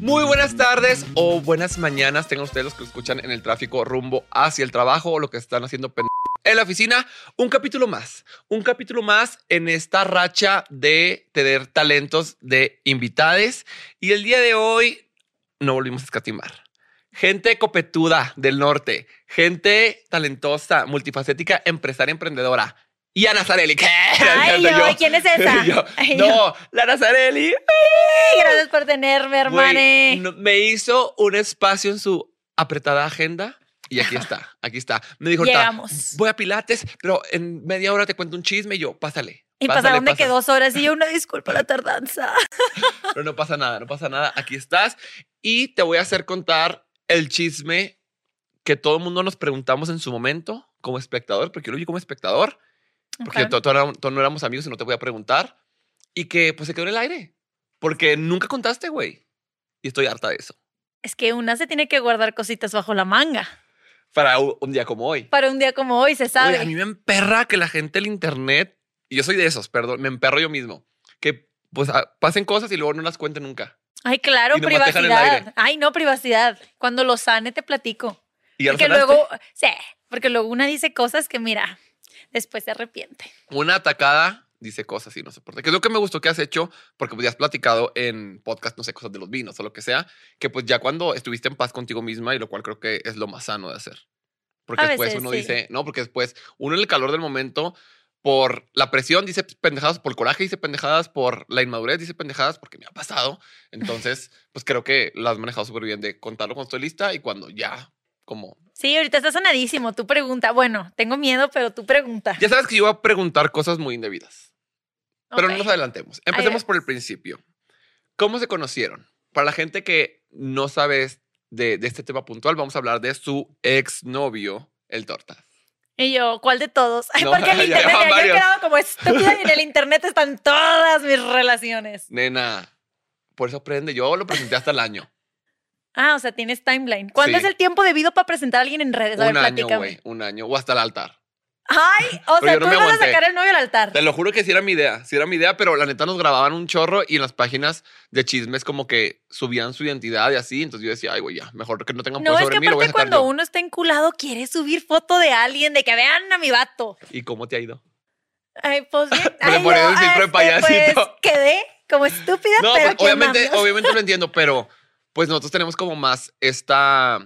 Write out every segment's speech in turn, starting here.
Muy buenas tardes o buenas mañanas tengan ustedes los que escuchan en el tráfico rumbo hacia el trabajo o lo que están haciendo en la oficina. Un capítulo más, un capítulo más en esta racha de tener talentos de invitades. Y el día de hoy no volvimos a escatimar. Gente copetuda del norte, gente talentosa, multifacética, empresaria, emprendedora. Y Ana Zarelli. ¿Qué? Ay, Yo- yo, ¿quién es esa? yo, Ay, yo. no, la Ana Zarelli. Ay, gracias por tenerme, hermane. no- me hizo un espacio en su apretada agenda y aquí está, aquí está. Me dijo, Llegamos. voy a Pilates, pero en media hora te cuento un chisme y yo, pásale. Y pásale, pasaron de que pásale". dos horas y yo una disculpa la tardanza. Pero no pasa nada, no pasa nada. Aquí estás y te voy a hacer contar el chisme que todo el mundo nos preguntamos en su momento como espectador, porque yo lo vi como espectador, porque Ok. to- to- no- éramos amigos y no te voy a preguntar, y que pues se quedó en el aire, porque nunca contaste, güey. Y estoy harta de eso. Es que una se tiene que guardar cositas bajo la manga. Para un día como hoy. Para un día como hoy, se sabe. a mí me emperra que la gente del internet, y yo soy de esos, perdón, me emperro yo mismo, que pues pasen cosas y luego no las cuenten nunca. Ay, claro, y privacidad. Ay, no, privacidad. Cuando lo sane te platico. Y ya Porque luego, sí, porque luego una dice cosas que mira, después se arrepiente. Una atacada dice cosas y no sé por qué. Que es lo que me gustó que has hecho, porque pues ya has platicado en podcast, no sé, cosas de los vinos o lo que sea, que pues ya cuando estuviste en paz contigo misma y lo cual creo que es lo más sano de hacer. Porque A después veces, uno sí. dice, no, porque después uno en el calor del momento, por la presión dice pendejadas, por el coraje dice pendejadas, por la inmadurez dice pendejadas, porque me ha pasado. Entonces, pues creo que las has manejado súper bien de contarlo cuando estoy lista y cuando ya, como... Sí, ahorita está sonadísimo. Tu pregunta. Bueno, tengo miedo, pero tu pregunta. Ya sabes que yo voy a preguntar cosas muy indebidas. Pero no nos adelantemos. Empecemos por el principio. ¿Cómo se conocieron? Para la gente que no sabe de, de este tema puntual, vamos a hablar de su exnovio, el Tortas. Y yo, ¿cuál de todos? Ay, No, porque el internet, ya, yo he quedado como estúpida y en el internet están todas mis relaciones. Nena, por eso aprende. Yo lo presenté hasta el año. Ah, o sea, tienes timeline. ¿Cuándo Sí. es el tiempo debido para presentar a alguien en redes? A ver, un año, güey. Un año. O hasta el altar. Ay, o sea, no tú me vas a sacar el novio al altar. Te lo juro que sí era mi idea. Sí era mi idea, pero la neta nos grababan un chorro y en las páginas de chismes como que subían su identidad y así. Entonces yo decía, ay, güey, ya, mejor que no tengan No, poder es sobre que mí, lo voy a aparte cuando yo. uno está enculado quiere subir foto de alguien, de que vean a mi vato. ¿Y cómo te ha ido? Ay, pues bien. Me le pones el filtro de este, payasito. Pues quedé como estúpida, No, pero pues, obviamente, obviamente lo entiendo, pero pues nosotros tenemos como más esta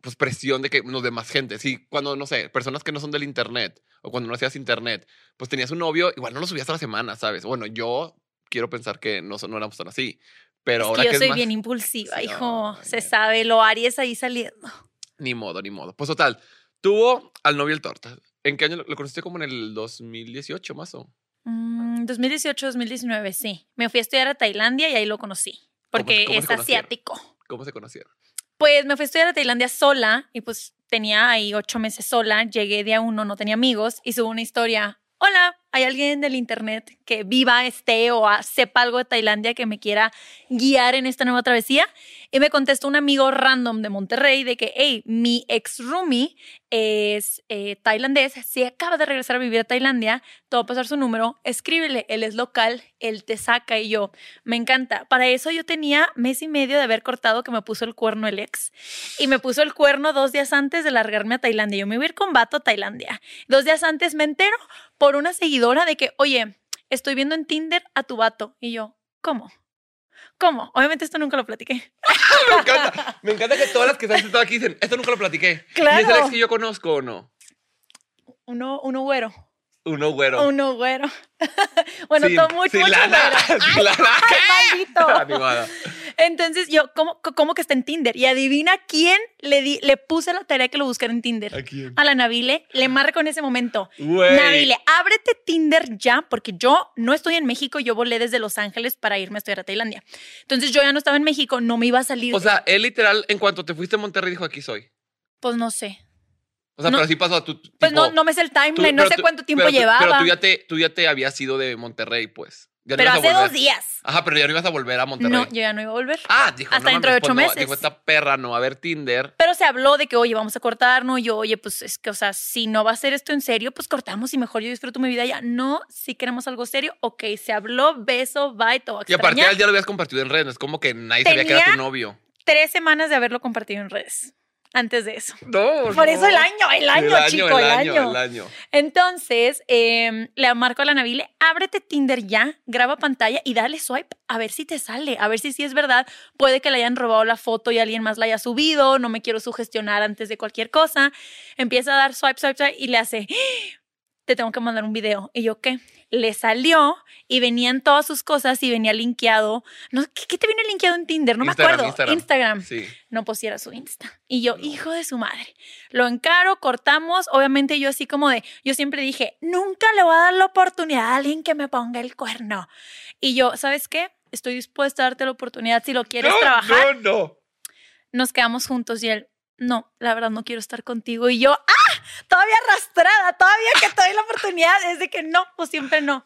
pues presión de que nos de más gente. Sí, cuando, no sé, personas que no son del internet o cuando no hacías internet, pues tenías un novio, igual no lo subías a la semana, ¿sabes? Bueno, yo quiero pensar que no, no éramos tan así, pero Es ahora que yo soy más- bien impulsiva, hijo. Se sabe, lo Aries ahí saliendo. Ni modo, ni modo. Pues total, tuvo al novio el torta. ¿En qué año lo, lo conociste? Como en el 2018, más o Mm, 2018, 2019, sí. Me fui a estudiar a Tailandia y ahí lo conocí. Porque cómo es asiático. ¿Cómo se conocieron? Pues me fui a estudiar a Tailandia sola y pues tenía ahí ocho meses sola. Llegué día uno, no tenía amigos y subo una historia. Hola, ¿hay alguien del internet que viva, esté o sepa algo de Tailandia que me quiera guiar en esta nueva travesía? Y me contestó un amigo random de Monterrey de que, hey, mi ex roomie es eh, tailandés, se acaba de regresar a vivir a Tailandia, te voy a pasar su número, escríbele, él es local, él te saca y yo, me encanta. Para eso yo tenía mes y medio de haber cortado que me puso el cuerno el ex y me puso el cuerno dos días antes de largarme a Tailandia. Yo me iba a ir con vato a Tailandia. Dos días antes me entero por una seguidora de que, oye, estoy viendo en Tinder a tu vato. Y yo, ¿cómo? ¿Cómo? Obviamente esto nunca lo platiqué. me encanta. Me encanta que todas las que están sentadas aquí dicen, esto nunca lo platiqué. Claro. ¿Y es el ex que yo conozco o no? Uno, uno güero. Uno güero. Uno güero. bueno, Sin- todo sin mucho lana. güero. Sin lana. Ay, maldito. Animada. Entonces yo, ¿cómo, ¿cómo que está en Tinder? Y adivina quién le, di, le puse la tarea que lo buscara en Tinder. ¿A quién? A la Nabile. Le marco en ese momento. Güey. Nabile, ábrete Tinder ya, porque yo no estoy en México, yo volé desde Los Ángeles para irme a estudiar a Tailandia. Entonces yo ya no estaba en México, no me iba a salir. O sea, él literal, en cuanto te fuiste a Monterrey, dijo, aquí soy. pues no sé. O sea, No. pero así pasó. Tú, Pues tipo, no, no me sé el timeline, no sé tú- cuánto tiempo pero tú- llevaba. Pero tú ya, te, tú ya te habías ido de Monterrey, pues. Ya Pero hace dos días. Ajá, pero ya no ibas a volver a Monterrey. No, yo ya no iba a volver. Ah, dijo, Hasta no dentro de ocho pues no, meses. Dijo, esta perra no va a ver Tinder. Pero se habló de que, oye, vamos a cortarnos. Y yo, oye, pues es que, o sea, si no va a ser esto en serio, pues cortamos y mejor yo disfruto mi vida ya. No, si queremos algo serio, ok, se habló, beso, bye, todo. Y aparte ya lo habías compartido en redes, no es como que nadie sabía que era tu novio. Tres semanas de haberlo compartido en redes. Antes de eso. No, Por eso el año, el año, chico, el, año. el año. Entonces, eh, le marco a la Navile, ábrete Tinder ya, graba pantalla y dale swipe a ver si te sale, a ver si sí es verdad. Puede que le hayan robado la foto y alguien más la haya subido, no me quiero sugestionar antes de cualquier cosa. Empieza a dar swipe, swipe, swipe y le hace, "¡Ah! Te tengo que mandar un video. Y yo, ¿qué? Le salió y venían todas sus cosas y venía linkeado. No, ¿qué, qué te viene linkeado en Tinder? No Instagram, me acuerdo. Instagram. Instagram Sí. no pusiera su Insta. Y yo, hijo de su madre. Lo encaro, cortamos. Obviamente yo así como de, yo siempre dije, nunca le voy a dar la oportunidad a alguien que me ponga el cuerno. Y yo, ¿sabes qué? Estoy dispuesta a darte la oportunidad si lo quieres no, trabajar. No, no. Nos quedamos juntos y él, no, la verdad no quiero estar contigo. Y yo, ¡ah! Todavía arrastrada, todavía que te doy la oportunidad. Es de que no, pues siempre no.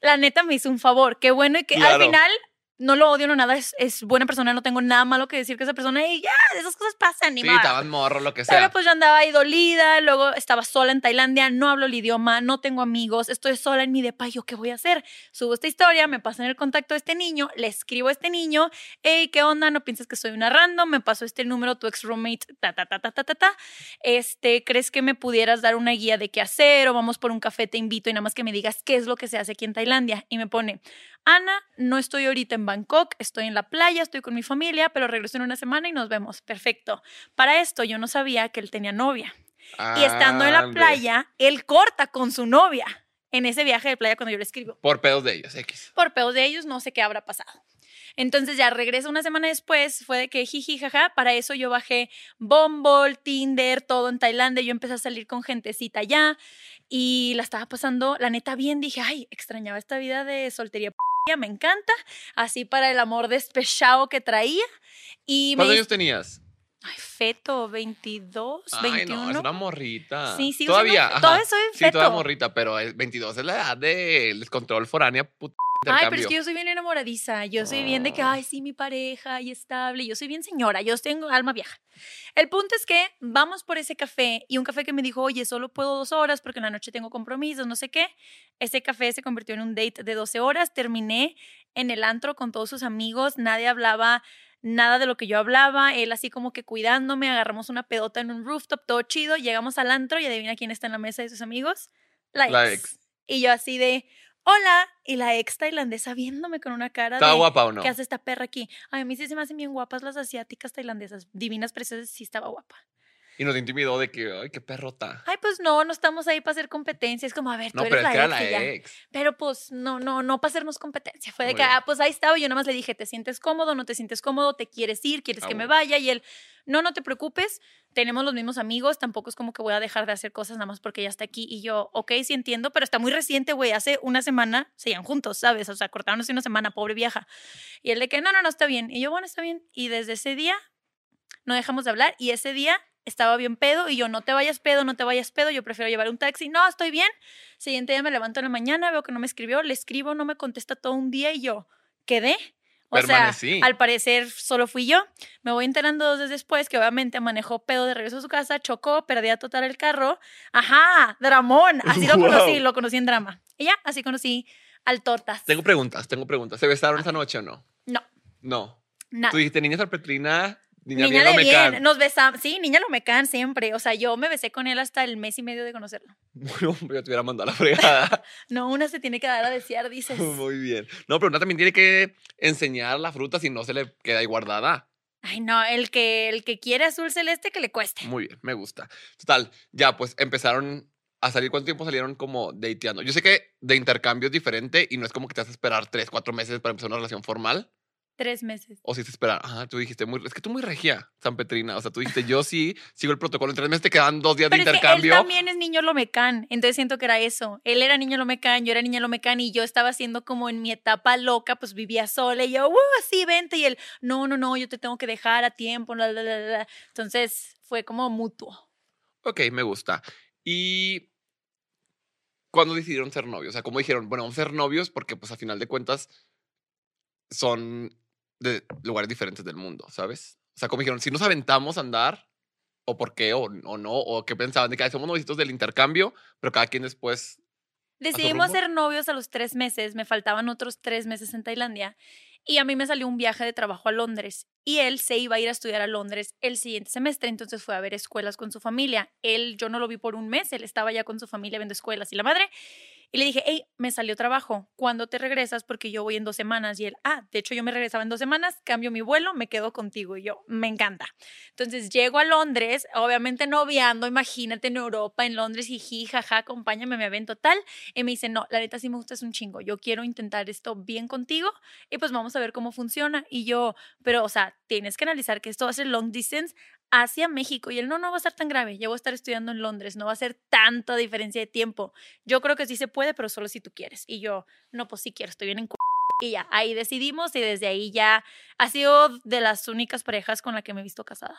La neta me hizo un favor. Qué bueno y que al final no lo odio, no nada. Es, es buena persona, no tengo nada malo que decir que esa persona. Y ya, esas cosas pasan. Ni Sí, estaban morro, lo que sea. Pero pues yo andaba ahí dolida, luego estaba sola en Tailandia, no hablo el idioma, no tengo amigos, estoy sola en mi depa, ¿yo qué voy a hacer? Subo esta historia, me pasan el contacto de este niño, le escribo a este niño, hey, ¿qué onda? No pienses que soy una random, me pasó este número, tu ex roommate, ta, ta, ta, ta, ta, ta, ta. Este, ¿crees que me pudieras dar una guía de qué hacer o vamos por un café, te invito y nada más que me digas qué es lo que se hace aquí en Tailandia? Y me pone, Ana, no estoy ahorita en Bangkok, estoy en la playa, estoy con mi familia, pero regreso en una semana y nos vemos. Perfecto. Para esto yo no sabía que él tenía novia. Y estando en la Ande. playa, él corta con su novia en ese viaje de playa cuando yo le escribo. Por pedos de ellos, X. Por pedos de ellos, no sé qué habrá pasado. Entonces ya regresa una semana después, fue de que jiji, jaja, para eso yo bajé Bumble, Tinder, todo en Tailandia, yo empecé a salir con gentecita allá y la estaba pasando, la neta, bien, dije, ay, extrañaba esta vida de soltería, p***, me encanta, así para el amor despechado que traía. Y ¿Cuántos años tenías? ay, feto, 22, Ay, 21. no, es una morrita. Sí, sigo Todavía. siendo- todavía soy Sí, todavía feto. morrita, pero es 22 es la edad del descontrol foránea. Puta, Ay, pero es que yo soy bien enamoradiza. Yo soy bien de que, Ah. ay, sí, mi pareja y estable. Yo soy bien señora. Yo tengo alma vieja. El punto es que vamos por ese café y un café que me dijo, oye, solo puedo dos horas porque en la noche tengo compromisos, no sé qué. Ese café se convirtió en un date de 12 horas. Terminé en el antro con todos sus amigos. Nadie hablaba nada de lo que yo hablaba. Él así como que cuidándome. Agarramos una pedota en un rooftop, todo chido. Llegamos al antro y adivina quién está en la mesa de sus amigos. La ex. La ex. Y yo así de, hola. Y la ex tailandesa viéndome con una cara ¿Estaba de, guapa o no? ¿qué hace esta perra aquí? Ay, a mí sí se me hacen bien guapas las asiáticas tailandesas. Divinas, preciosas, sí estaba guapa. Y nos intimidó de que, ay, qué perrota. Ay, pues no, no estamos ahí para hacer competencia. Es como, a ver, tú No, eres pero la que era ex la y ya. ex. Pero pues no, no, no para hacernos competencia. Fue de Muy que, ah, pues ahí estaba. y Yo nada más le dije, ¿te sientes cómodo? ¿No te sientes cómodo? ¿Te quieres ir? ¿Quieres Ah, que me bueno. vaya? Y él, no, no te preocupes. Tenemos los mismos amigos. Tampoco es como que voy a dejar de hacer cosas nada más porque ella está aquí. Y yo, ok, sí entiendo, pero está muy reciente, güey. Hace una semana se iban juntos, ¿sabes? O sea, cortaron hace una semana, pobre vieja. Y él de que, no, no, no, está bien. Y yo, bueno, está bien. Y desde ese día no dejamos de hablar. Y ese día estaba bien pedo. Y yo, no te vayas pedo, no te vayas pedo. Yo prefiero llevar un taxi. No, estoy bien. Siguiente día me levanto en la mañana, veo que no me escribió, le escribo, no me contesta todo un día y yo quedé. O sea, Permanecí. al parecer solo fui yo. Me voy enterando dos días después que obviamente manejó pedo de regreso a su casa, chocó, perdía total el carro. Ajá, dramón. Así lo Wow. conocí, lo conocí en drama. Y ya, así conocí al Tortas. Tengo preguntas, tengo preguntas. ¿Se besaron esa noche o no? No, No. nada. Tú dijiste, niña niña, Niña bien de bien, can. nos besamos. Sí, niña lo me can siempre. O sea, yo me besé con él hasta el mes y medio de conocerlo. Bueno, yo te hubiera mandado a la fregada. No, una se tiene que dar a desear, dices. Muy bien. No, pero una también tiene que enseñar la fruta si no se le queda ahí guardada. Ay, no, el que, el que quiere azul celeste que le cueste. Muy bien, me gusta. Total, ya pues empezaron a salir. ¿Cuánto tiempo salieron como dateando? Yo sé que de intercambio es diferente y no es como que te vas a esperar tres, cuatro meses para empezar una relación formal. Tres meses. O si te esperar. Ajá, tú dijiste, muy, es que tú muy regia, San Petrina. O sea, tú dijiste, yo sí sigo el protocolo. En tres meses te quedan dos días Pero de es que él intercambio. también es niño lomecán, entonces siento que era eso. Él era niño lomecán, yo era niña lomecán y yo estaba haciendo como en mi etapa loca, pues vivía sola y yo, uh, sí, vente. Y él, no, no, no, yo te tengo que dejar a tiempo, la, la, la, la". Entonces fue como mutuo. Ok, me gusta. Y ¿cuándo decidieron ser novios? O sea, ¿cómo dijeron, bueno, vamos a ser novios? Porque pues a final de cuentas son de lugares diferentes del mundo, ¿sabes? O sea, ¿cómo dijeron, si nos aventamos a andar, o por qué, o, o no, o qué pensaban de que "Ay, somos novicitos del intercambio, pero cada quien después Decidimos ser novios a los tres meses, me faltaban otros tres meses en Tailandia y a mí me salió un viaje de trabajo a Londres y él se iba a ir a estudiar a Londres el siguiente semestre, entonces fue a ver escuelas con su familia. Él, yo no lo vi por un mes, él estaba ya con su familia viendo escuelas y la madre. Y le dije, hey, me salió trabajo, ¿cuándo te regresas? Porque yo voy en dos semanas. Y él, ah, de hecho yo me regresaba en dos semanas, cambio mi vuelo, me quedo contigo. Y yo, me encanta. Entonces llego a Londres, obviamente noviando, imagínate en Europa, en Londres, jiji, jaja, acompáñame, me evento tal. Y me dice, no, la neta sí me gustas un chingo, yo quiero intentar esto bien contigo y pues vamos a ver cómo funciona. Y yo, pero, o sea, tienes que analizar que esto va a ser long distance hacia México. Y él, no, no va a ser tan grave, yo voy a estar estudiando en Londres, no va a ser tanta diferencia de tiempo. Yo creo que sí se puede, pero solo si tú quieres. Y yo, no, pues sí quiero, estoy bien en cu- y ya, ahí decidimos y desde ahí ya ha sido de las únicas parejas con la que me he visto casada.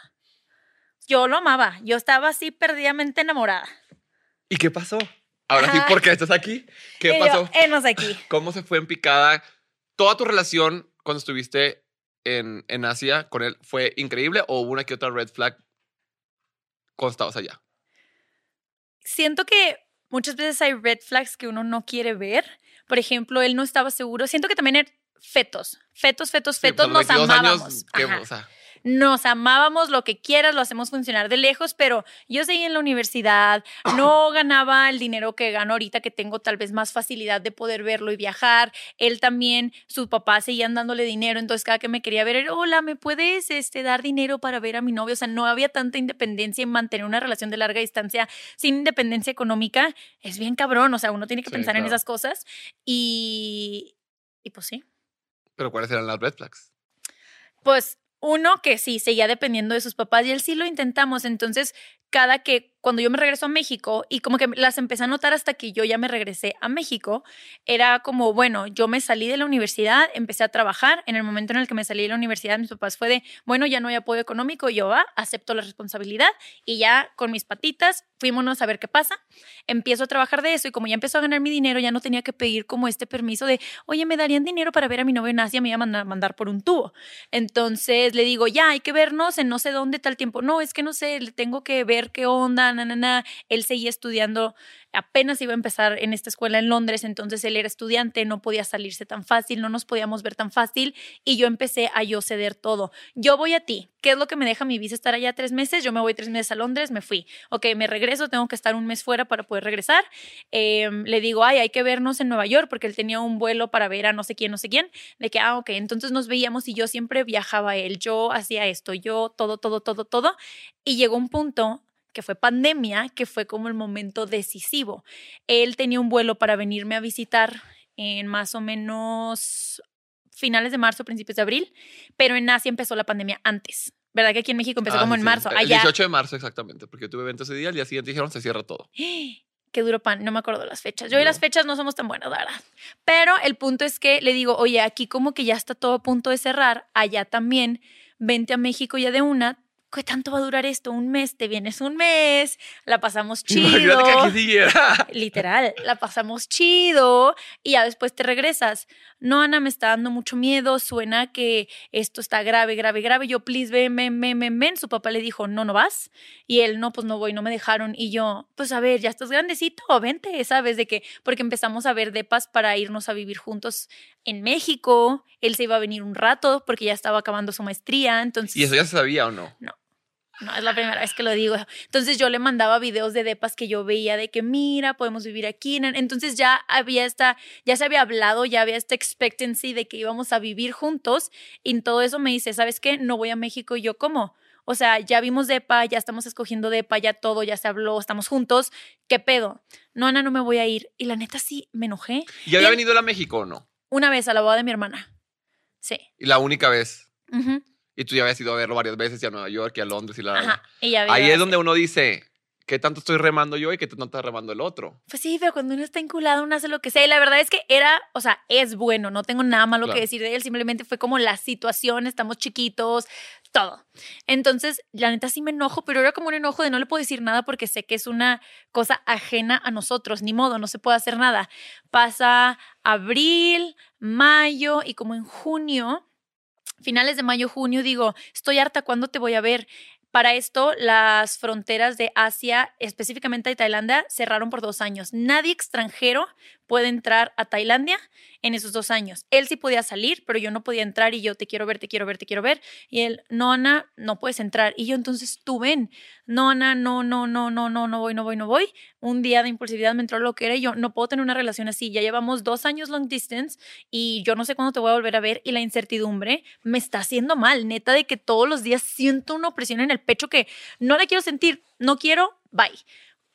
Yo lo amaba, yo estaba así perdidamente enamorada. ¿Y qué pasó? Ahora sí. ¿por qué estás aquí? ¿Qué Y yo, pasó? "Enos aquí. ¿Cómo se fue en picada? Toda tu relación cuando estuviste en, en Asia con él fue increíble o hubo una que otra red flag estabas allá? Siento que muchas veces hay red flags que uno no quiere ver. Por ejemplo, él no estaba seguro. Siento que también er- fetos, fetos, fetos, fetos, nos 22 amábamos. años, ¿qué- Ajá. o sea, Nos amábamos, lo que quieras, lo hacemos funcionar de lejos, pero yo seguí en la universidad, no ganaba el dinero que gano ahorita, que tengo tal vez más facilidad de poder verlo y viajar. Él también, su papá seguían dándole dinero, entonces cada que me quería ver, era, hola, ¿me puedes este, dar dinero para ver a mi novio? O sea, no había tanta independencia en mantener una relación de larga distancia sin independencia económica. Es bien cabrón, o sea, uno tiene que Sí, pensar en esas cosas y, y pues sí. pero ¿cuáles eran las red flags? Pues uno que sí, seguía dependiendo de sus papás y él sí lo intentamos. Entonces, cada que, cuando yo me regreso a México y como que las empecé a notar hasta que yo ya me regresé a México, era como, bueno, yo me salí de la universidad, empecé a trabajar. En el momento en el que me salí de la universidad, mis papás fue de, bueno, ya no hay apoyo económico, yo va, acepto la responsabilidad y ya con mis patitas, fuímonos a ver qué pasa. Empiezo a trabajar de eso y como ya empezó a ganar mi dinero, ya no tenía que pedir como este permiso de, oye, me darían dinero para ver a mi novio en Asia, me iba a mandar, mandar por un tubo. Entonces le digo, ya, hay que vernos en no sé dónde tal tiempo. No, es que no sé, le tengo que ver qué onda, na. Él seguía estudiando, apenas iba a empezar en esta escuela en Londres, entonces él era estudiante, no podía salirse tan fácil, no nos podíamos ver tan fácil y yo empecé a yo ceder todo. Yo voy a ti, ¿qué es lo que me deja mi visa estar allá tres meses? Yo me voy tres meses a Londres, me fui. Ok, me regreso, tengo que estar un mes fuera para poder regresar. Eh, le digo, ay, hay que vernos en Nueva York porque él tenía un vuelo para ver a no sé quién, no sé quién de que, ah, ok, entonces nos veíamos y yo siempre viajaba él, yo hacía esto, yo todo, todo, todo, todo. Y llegó un punto que fue pandemia, que fue como el momento decisivo. Él tenía un vuelo para venirme a visitar en más o menos finales de marzo, principios de abril, pero en Asia empezó la pandemia antes. ¿Verdad que aquí en México empezó Ah, como en sí. marzo? El Allá, 18 de marzo, exactamente, porque tuve evento ese día, al día siguiente dijeron se cierra todo. Qué duro pan, no me acuerdo las fechas. Yo y las fechas no somos tan buenas, la verdad. Pero el punto es que le digo, oye, aquí como que ya está todo a punto de cerrar, allá también, vente a México ya de una. ¿Qué tanto va a durar esto? Un mes, te vienes un mes, la pasamos chido. Que. Literal, la pasamos chido y ya después te regresas. No, Ana, me está dando mucho miedo, suena que esto está grave, grave, grave. Yo, please, ven, ven, ven, ven, ven. Su papá le dijo, no, no vas. Y él, no, pues no voy, no me dejaron. Y yo, pues a ver, ya estás grandecito, vente, ¿sabes? De que, porque empezamos a ver depas para irnos a vivir juntos en México. Él se iba a venir un rato porque ya estaba acabando su maestría. Entonces, ¿Y eso ya se sabía o no? no, es la primera vez que lo digo. Entonces yo le mandaba videos de depas que yo veía de que mira, podemos vivir aquí. Entonces ya había esta, ya se había hablado, ya había esta expectancy de que íbamos a vivir juntos. Y en todo eso me dice, ¿sabes qué? No voy a México. Y yo, ¿cómo? O sea, ya vimos depa, ya estamos escogiendo depa, ya todo, ya se habló, estamos juntos. ¿Qué pedo? No, Ana, no me voy a ir. Y la neta sí, me enojé. ¿Y había Y- venido a México o no? Una vez a la boda de mi hermana. Sí. Y la única vez. Y tú ya habías ido a verlo varias veces, y a Nueva York, y a Londres, y la... Ajá. Y ya Ahí es donde uno dice, ¿qué tanto estoy remando yo y qué tanto está remando el otro? Pues sí, pero cuando uno está enculado, uno hace lo que sea. Y la verdad es que era, o sea, es bueno, no tengo nada malo Claro. que decir de él, simplemente fue como la situación, estamos chiquitos, todo. Entonces, la neta sí me enojo, pero era como un enojo de no le puedo decir nada porque sé que es una cosa ajena a nosotros, ni modo, no se puede hacer nada. Pasa abril, mayo y como en junio, finales de mayo, junio, digo, estoy harta, ¿cuándo te voy a ver? Para esto, las fronteras de Asia, específicamente de Tailandia, cerraron por dos años. Nadie extranjero puede entrar a Tailandia en esos dos años. Él sí podía salir, pero yo no podía entrar y yo te quiero ver, te quiero ver, te quiero ver. Y él, no, Ana, no puedes entrar. Y yo entonces, tú ven, no, Ana, no, no, no, no, no, no voy, no voy, no voy. Un día de impulsividad me entró lo que era y yo no puedo tener una relación así. Ya llevamos dos años long distance y yo no sé cuándo te voy a volver a ver y la incertidumbre me está haciendo mal. Neta de que todos los días siento una opresión en el pecho que no la quiero sentir, no quiero, bye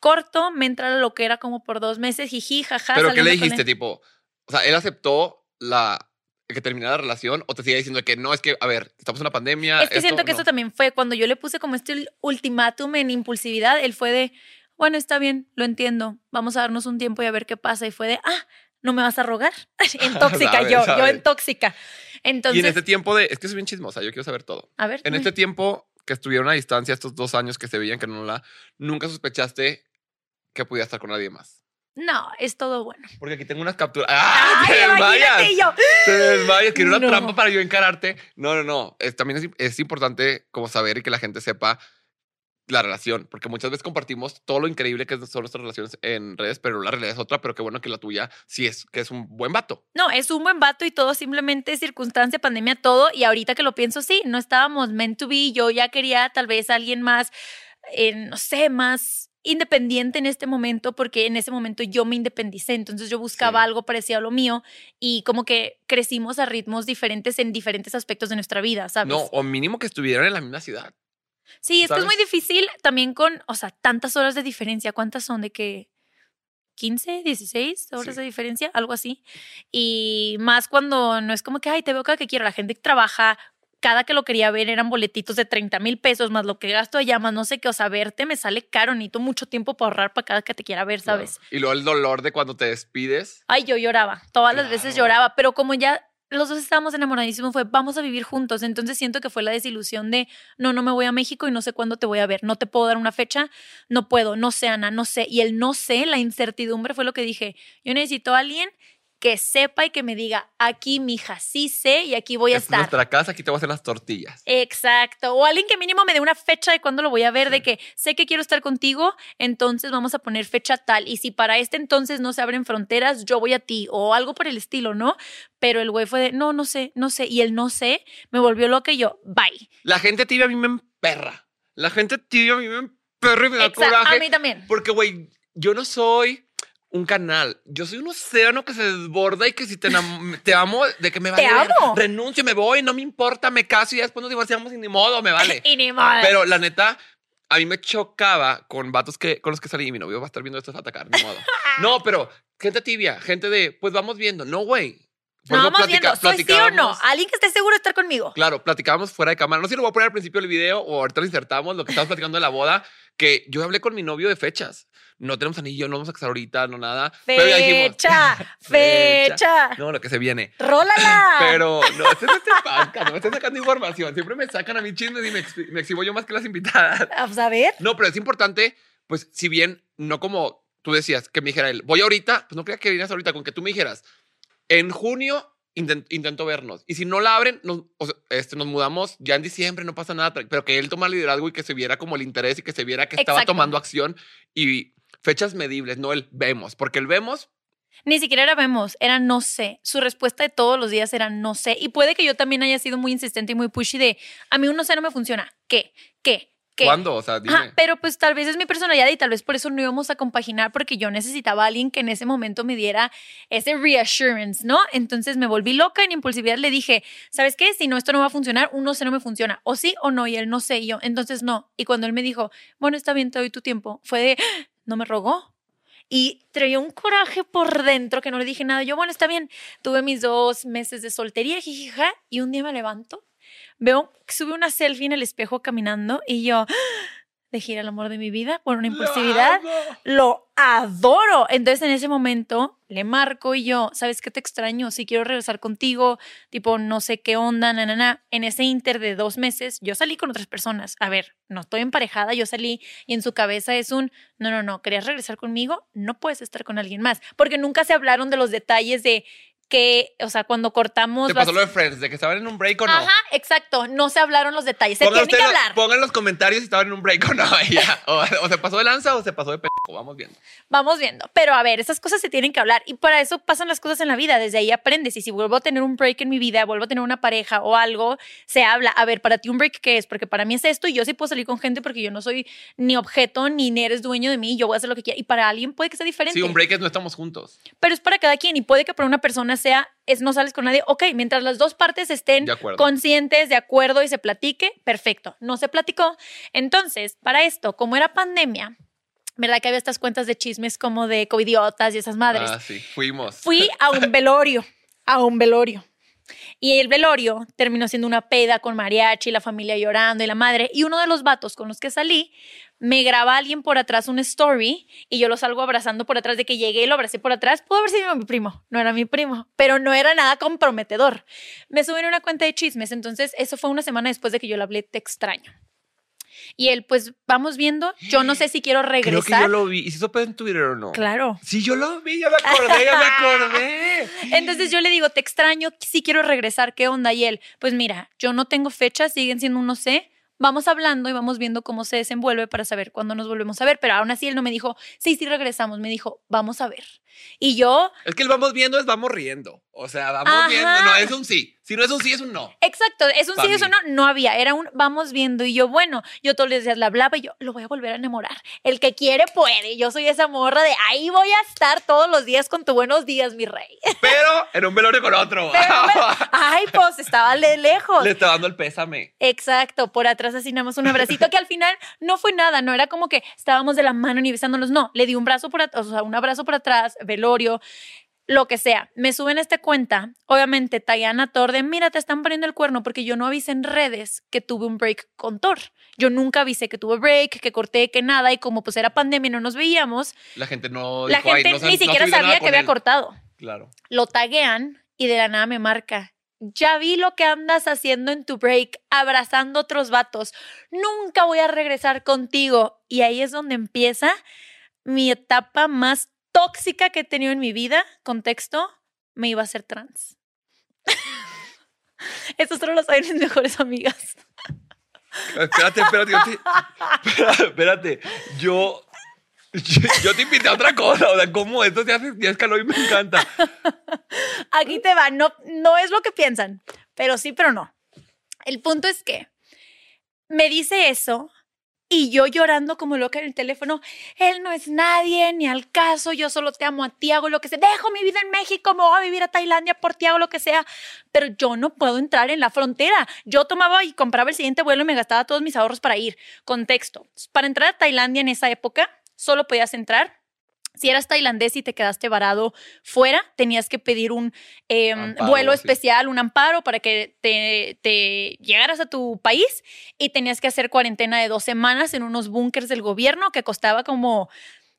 corto, me entra lo que era como por dos meses, jiji, jaja. ¿Pero qué le dijiste? Tipo, o sea, él aceptó la que terminara la relación o te sigue diciendo que no, es que, a ver, estamos en una pandemia. Es que siento que eso también fue cuando yo le puse como este ultimátum en impulsividad, él fue de, bueno, está bien, lo entiendo, vamos a darnos un tiempo y a ver qué pasa. Y fue de, ah, no me vas a rogar. en tóxica, yo, yo en tóxica. Entonces, y en este tiempo de, es que es bien chismosa, yo quiero saber todo. A ver. En este tiempo que estuvieron a distancia, estos dos años que se veían que no la, nunca sospechaste que pudiera estar con nadie más. No, es todo bueno. Porque aquí tengo unas capturas. ¡Ah! ¡Te desmayas! Yo. Te desmayas. Quiero una trampa para yo encararte. No, no, no. también es, es, importante como saber y que la gente sepa la relación. Porque muchas veces compartimos todo lo increíble que son nuestras relaciones en redes, pero la realidad es otra. Pero qué bueno que la tuya sí es, que es un buen vato. No, es un buen vato y todo simplemente circunstancia, pandemia, todo. Y ahorita que lo pienso, sí, no estábamos meant to be. Yo ya quería tal vez alguien más, eh, no sé, más independiente en este momento porque en ese momento yo me independicé, entonces yo buscaba algo parecido a lo mío y como que crecimos a ritmos diferentes en diferentes aspectos de nuestra vida, ¿sabes? No, o mínimo que estuvieran en la misma ciudad. Sí, es que es muy difícil también con, o sea, tantas horas de diferencia, ¿cuántas son de que 15, 16 horas de diferencia, algo así. Y más cuando no es como que, ay, te veo cada que quiero. La gente trabaja cada que lo quería ver eran boletitos de 30 mil pesos, más lo que gasto allá, más no sé qué, o sea, verte me sale caro, necesito mucho tiempo para ahorrar para cada que te quiera ver, ¿sabes? Y luego el dolor de cuando te despides. Ay, yo lloraba, todas las veces lloraba, pero como ya los dos estábamos enamoradísimos, fue vamos a vivir juntos. Entonces siento que fue la desilusión de no, no me voy a México y no sé cuándo te voy a ver. No te puedo dar una fecha, no puedo, no sé, Ana, no sé. Y el no sé, la incertidumbre fue lo que dije. Yo necesito a alguien que sepa y que me diga, aquí mi hija sí sé y aquí voy a estar. En nuestra casa, aquí te voy a hacer las tortillas. Exacto. O alguien que mínimo me dé una fecha de cuándo lo voy a ver, de que sé que quiero estar contigo, entonces vamos a poner fecha tal. Y si para este entonces no se abren fronteras, yo voy a ti o algo por el estilo, ¿no? Pero el güey fue de, no, no sé, no sé. Y el no sé me volvió loca y yo, bye. La gente tibia a mí me emperra. La gente tibia a mí me emperra y me da Exacto, coraje. A mí también. Porque, güey, yo no soy un canal. Yo soy un océano que se desborda y que si te, te amo, de que me vale. Te amo. Renuncio, me voy, no me importa, me caso y después nos divorciamos y ni modo, me vale. y ni modo. Pero la neta, a mí me chocaba con vatos que, con los que salí y mi novio va a estar viendo esto a atacar, ni modo. no, pero gente tibia, gente de, pues vamos viendo. No, güey. No, vamos viendo, ¿soy sí o no? Alguien que esté seguro de estar conmigo. Claro, platicábamos fuera de cámara. No sé si lo voy a poner al principio del video o ahorita lo insertamos, lo que estamos platicando de la boda, que yo hablé con mi novio de fechas no tenemos anillo, no vamos a casar ahorita, no nada. Fecha, pero ya dijimos, fecha. No, lo que se viene. ¡Rólala! Pero no, este es este podcast, no me están sacando información. Siempre me sacan a mí chismes y me, me, exhibo yo más que las invitadas. Vamos a ver. No, pero es importante, pues, si bien no como tú decías, que me dijera él, voy ahorita, pues no creía que vinieras ahorita, con que tú me dijeras, en junio intento vernos. Y si no la abren, nos, este, nos mudamos ya en diciembre, no pasa nada, pero que él toma liderazgo y que se viera como el interés y que se viera que estaba tomando acción y fechas medibles, no el vemos, porque el vemos ni siquiera era vemos, era no sé. Su respuesta de todos los días era no sé. Y puede que yo también haya sido muy insistente y muy pushy de a mí un no sé no me funciona. ¿Qué? ¿Qué? ¿Qué? ¿Cuándo? O sea, dime. pero pues tal vez es mi personalidad y tal vez por eso no íbamos a compaginar porque yo necesitaba a alguien que en ese momento me diera ese reassurance, ¿no? Entonces me volví loca en impulsividad le dije, ¿sabes qué? Si no, esto no va a funcionar, un no sé no me funciona. O sí o no, y él no sé, y yo, entonces no. Y cuando él me dijo, bueno, está bien, te doy tu tiempo, fue de, no me rogó. Y traía un coraje por dentro que no le dije nada. Yo, bueno, está bien. Tuve mis dos meses de soltería, jijija, y un día me levanto, veo sube una selfie en el espejo caminando y yo, de el amor de mi vida por una impulsividad. Lo adoro. Entonces en ese momento le marco y yo, ¿sabes qué te extraño? Si quiero regresar contigo, tipo, no sé qué onda, na, na, na. En ese inter de dos meses, yo salí con otras personas. A ver, no estoy emparejada, yo salí y en su cabeza es un, no, no, no, ¿querías regresar conmigo? No puedes estar con alguien más. Porque nunca se hablaron de los detalles de que, o sea, cuando cortamos... Te pasó lo de Friends, de que estaban en un break o no. Ajá, exacto. No se hablaron los detalles. Se Pongan, tiene que hablar. pongan en los comentarios si estaban en un break o no. ya. O, o se pasó de lanza o se pasó de pendejo. Vamos viendo. Vamos viendo. Pero a ver, esas cosas se tienen que hablar. Y para eso pasan las cosas en la vida. Desde ahí aprendes. Y si vuelvo a tener un break en mi vida, vuelvo a tener una pareja o algo, se habla. A ver, para ti un break, ¿qué es? Porque para mí es esto y yo sí puedo salir con gente porque yo no soy ni objeto ni eres dueño de mí. Yo voy a hacer lo que quiera. Y para alguien puede que sea diferente. Sí, un break es no estamos juntos. Pero es para cada quien. Y puede que para una persona sea, es no sales con nadie. Ok, mientras las dos partes estén De conscientes, de acuerdo y se platique, perfecto. No se platicó. Entonces, para esto, como era pandemia, ¿verdad que había estas cuentas de chismes como de covidiotas y esas madres? Ah, sí, fuimos. Fui a un velorio, a un velorio. Y el velorio terminó siendo una peda con mariachi, la familia llorando y la madre. Y uno de los vatos con los que salí me graba alguien por atrás un story y yo lo salgo abrazando por atrás de que llegué y lo abracé por atrás. Pudo haber sido mi primo, no era mi primo, pero no era nada comprometedor. Me suben a una cuenta de chismes, entonces eso fue una semana después de que yo le hablé, te extraño. Y él, pues vamos viendo, yo no sé si quiero Creo que regresar. yo lo vi. ¿Y si eso en Twitter o no? Claro. Sí, yo lo vi, ya me acordé, ya me acordé. Entonces yo le digo, te extraño, sí quiero regresar, ¿qué onda? Y él, pues mira, yo no tengo fecha, siguen siendo un no sé. Vamos hablando y vamos viendo cómo se desenvuelve para saber cuándo nos volvemos a ver. Pero aún así él no me dijo, sí, sí regresamos. Me dijo, vamos a ver. Y yo, Es que el vamos viendo es vamos riendo. O sea, vamos Ajá. viendo. No, es un sí. Si no es un sí, es un no. exacto, es un Pa' sí, eso mí. no, no había. Era un vamos viendo. Y yo, bueno, yo todos los días le hablaba y yo, lo voy a volver a enamorar. El que quiere puede. Yo soy esa morra de ahí voy a estar todos los días con tu buenos días, mi rey. Pero en un velorio con otro. Pero, ay, pues estaba de lejos. Le está dando el pésame. Exacto, por atrás más un abracito que al final no fue nada, no era como que estábamos de la mano ni besándonos, no, le di un brazo por atrás, o sea, un abrazo por atrás, velorio, lo que sea. Me suben a esta cuenta, obviamente Tayana Torde, mira, te están poniendo el cuerno porque yo no avisé en redes que tuve un break con Thor. Yo nunca avisé que tuve break, que corté, que nada, y como pues era pandemia y no nos veíamos, La gente no. la dijo, "Ay, gente no ni no siquiera sabía que había él". cortado Claro. lo taguean y de la nada me marca. Ya vi lo que andas haciendo en tu break, abrazando otros vatos. Nunca voy a regresar contigo. Y ahí es donde empieza mi etapa más tóxica que he tenido en mi vida. Contexto, me iba a ser trans. Esto solo lo saben mis mejores amigas. Espérate, espérate. Yo te, espérate. Yo, yo. yo te invité a otra cosa. O sea, ¿cómo esto se hace? Ya escaló y me encanta. Aquí te va, no, no es lo que piensan, pero sí, pero no. El punto es que me dice eso y yo llorando como loca en el teléfono, él no es nadie, ni al caso, yo solo te amo a ti, hago lo que sea, dejo mi vida en México, me voy a vivir a Tailandia por ti, hago lo que sea, pero yo no puedo entrar en la frontera. Yo tomaba y compraba el siguiente vuelo y me gastaba todos mis ahorros para ir. Contexto, para entrar a Tailandia en esa época, solo podías entrar si eras tailandés y te quedaste varado fuera, tenías que pedir un eh, Amparo, vuelo sí. especial, un amparo para que te, te llegaras a tu país y tenías que hacer cuarentena de dos semanas en unos búnkers del gobierno que costaba como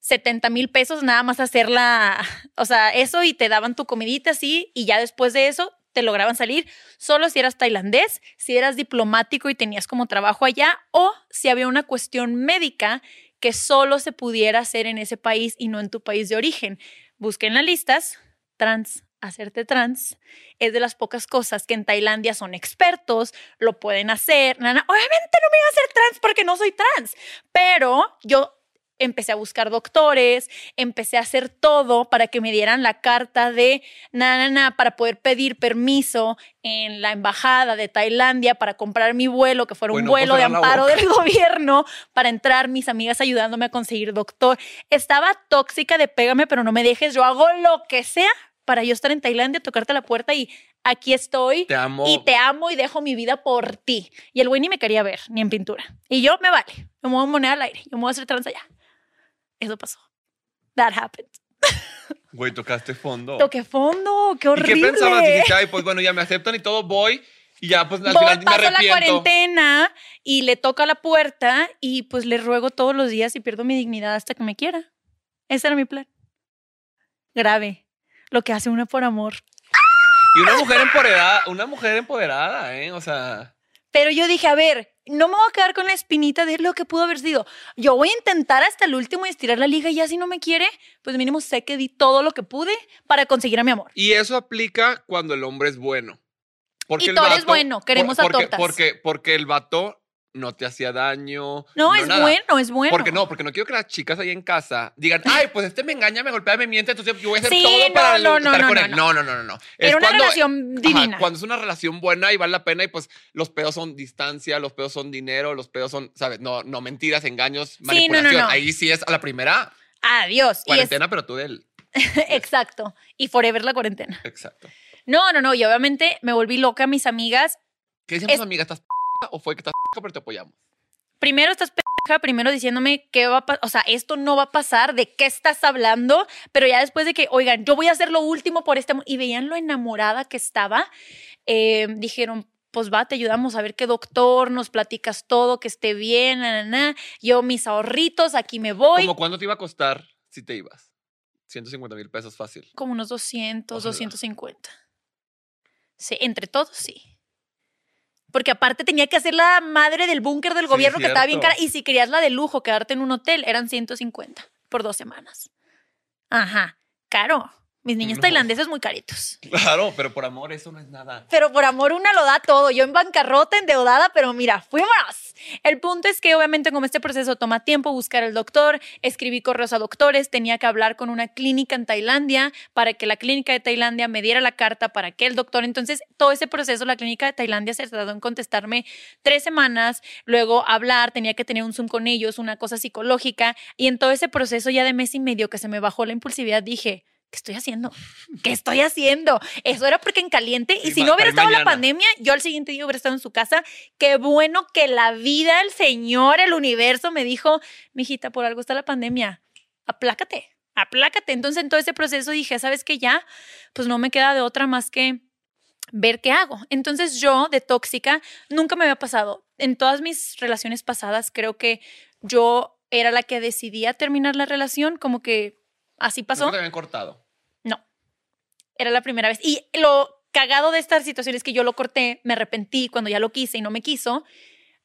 70 mil pesos nada más hacerla, o sea, eso y te daban tu comidita así y ya después de eso te lograban salir solo si eras tailandés, si eras diplomático y tenías como trabajo allá o si había una cuestión médica que solo se pudiera hacer en ese país y no en tu país de origen. Busquen las listas, trans, hacerte trans, es de las pocas cosas que en Tailandia son expertos, lo pueden hacer. Nana, obviamente no me iba a hacer trans porque no soy trans, pero yo empecé a buscar doctores, empecé a hacer todo para que me dieran la carta de na, na, na, para poder pedir permiso en la embajada de Tailandia para comprar mi vuelo, que fuera un Bueno, vuelo pues, de amparo del gobierno para entrar, mis amigas ayudándome a conseguir doctor. Estaba tóxica de pégame, pero no me dejes, yo hago lo que sea para yo estar en Tailandia, tocarte la puerta y aquí estoy. Te amo. Y te amo y dejo mi vida por ti. Y el güey ni me quería ver, ni en pintura. Y yo me vale. Me a moneda al aire. Yo me voy a hacer trans allá. Eso pasó. That happened. Güey, tocaste fondo. Toqué fondo. Qué ¿Y horrible. qué pensabas? Dijiste, ay, pues bueno, ya me aceptan y todo, voy. Y ya, pues al Voy, final me la cuarentena y le toco a la puerta y pues le ruego todos los días y pierdo mi dignidad hasta que me quiera. Ese era mi plan. Grave. Lo que hace una por amor. Y una mujer empoderada, una mujer empoderada, ¿eh? O sea, Pero yo dije, a ver, no me voy a quedar con la espinita de lo que pudo haber sido. Yo voy a intentar hasta el último y estirar la liga y ya si no me quiere, pues mínimo sé que di todo lo que pude para conseguir a mi amor. y eso aplica cuando el hombre es bueno. Porque Y eres vato- bueno, queremos a porque, tortas. Porque, porque el vato no te hacía daño. No, es nada. bueno, es bueno. Porque no, porque no quiero que las chicas ahí en casa digan, ay, pues este me engaña, me golpea, me miente, entonces yo voy a hacer Sí, todo no, para no, estar no, con él. no. No, no, no, no. Es Era una cuando- relación Ajá, divina. cuando es una relación buena y vale la pena y pues los pedos son distancia, los pedos son dinero, los pedos son, ¿sabes? No, no mentiras, engaños, manipulación. Ahí sí es a la primera Adiós. Y es, cuarentena, pero tú del... exacto. Y forever la cuarentena. Exacto. No, no, no. Y obviamente me volví loca. Mis amigas ¿Qué decían Es- tus amigas? ¿Estás o fue que estás pero te apoyamos? primero estás primero diciéndome qué va a pasar, o sea, esto no va a pasar, de qué estás hablando, pero ya después de que, oigan, yo voy a hacer lo último por este, mo-", y veían lo enamorada que estaba, eh, dijeron, pues va, te ayudamos a ver qué doctor, nos platicas todo, que esté bien, na, na, na. yo mis ahorritos, aquí me voy, ¿Cómo cuánto te iba a costar si te ibas? 150 mil pesos fácil. como unos 200, Ojalá. 250. Sí, entre todos, sí. Porque aparte tenía que hacer la madre del búnker del Sí, gobierno que estaba bien cara. Y si querías la de lujo, quedarte en un hotel, eran 150 por dos semanas. Ajá, caro. Mis niños No. tailandeses muy caritos. Claro, pero por amor eso no es nada. Pero por amor una lo da todo. Yo en bancarrota, endeudada, pero mira, fuimos. El punto es que obviamente como este proceso toma tiempo, buscar al doctor, escribí correos a doctores, tenía que hablar con una clínica en Tailandia para que la clínica de Tailandia me diera la carta para que el doctor, entonces todo ese proceso, la clínica de Tailandia se tardó en contestarme tres semanas, luego hablar, tenía que tener un Zoom con ellos, una cosa psicológica, y en todo ese proceso ya de mes y medio que se me bajó la impulsividad, dije, ¿qué estoy haciendo? ¿Qué estoy haciendo? Eso era porque en caliente, y si no hubiera estado la pandemia, yo al siguiente día hubiera estado en su casa. Qué bueno que la vida, el Señor, el universo me dijo, mijita, por algo está la pandemia. Aplácate, aplácate. Entonces, en todo ese proceso dije, ¿sabes qué? Ya, pues no me queda de otra más que ver qué hago. Entonces, yo de tóxica nunca me había pasado. En todas mis relaciones pasadas, creo que yo era la que decidía terminar la relación, como que así pasó. ¿Nunca te habían cortado? No. Era la primera vez. Y lo cagado de esta situación es que yo lo corté, me arrepentí cuando ya lo quise y no me quiso.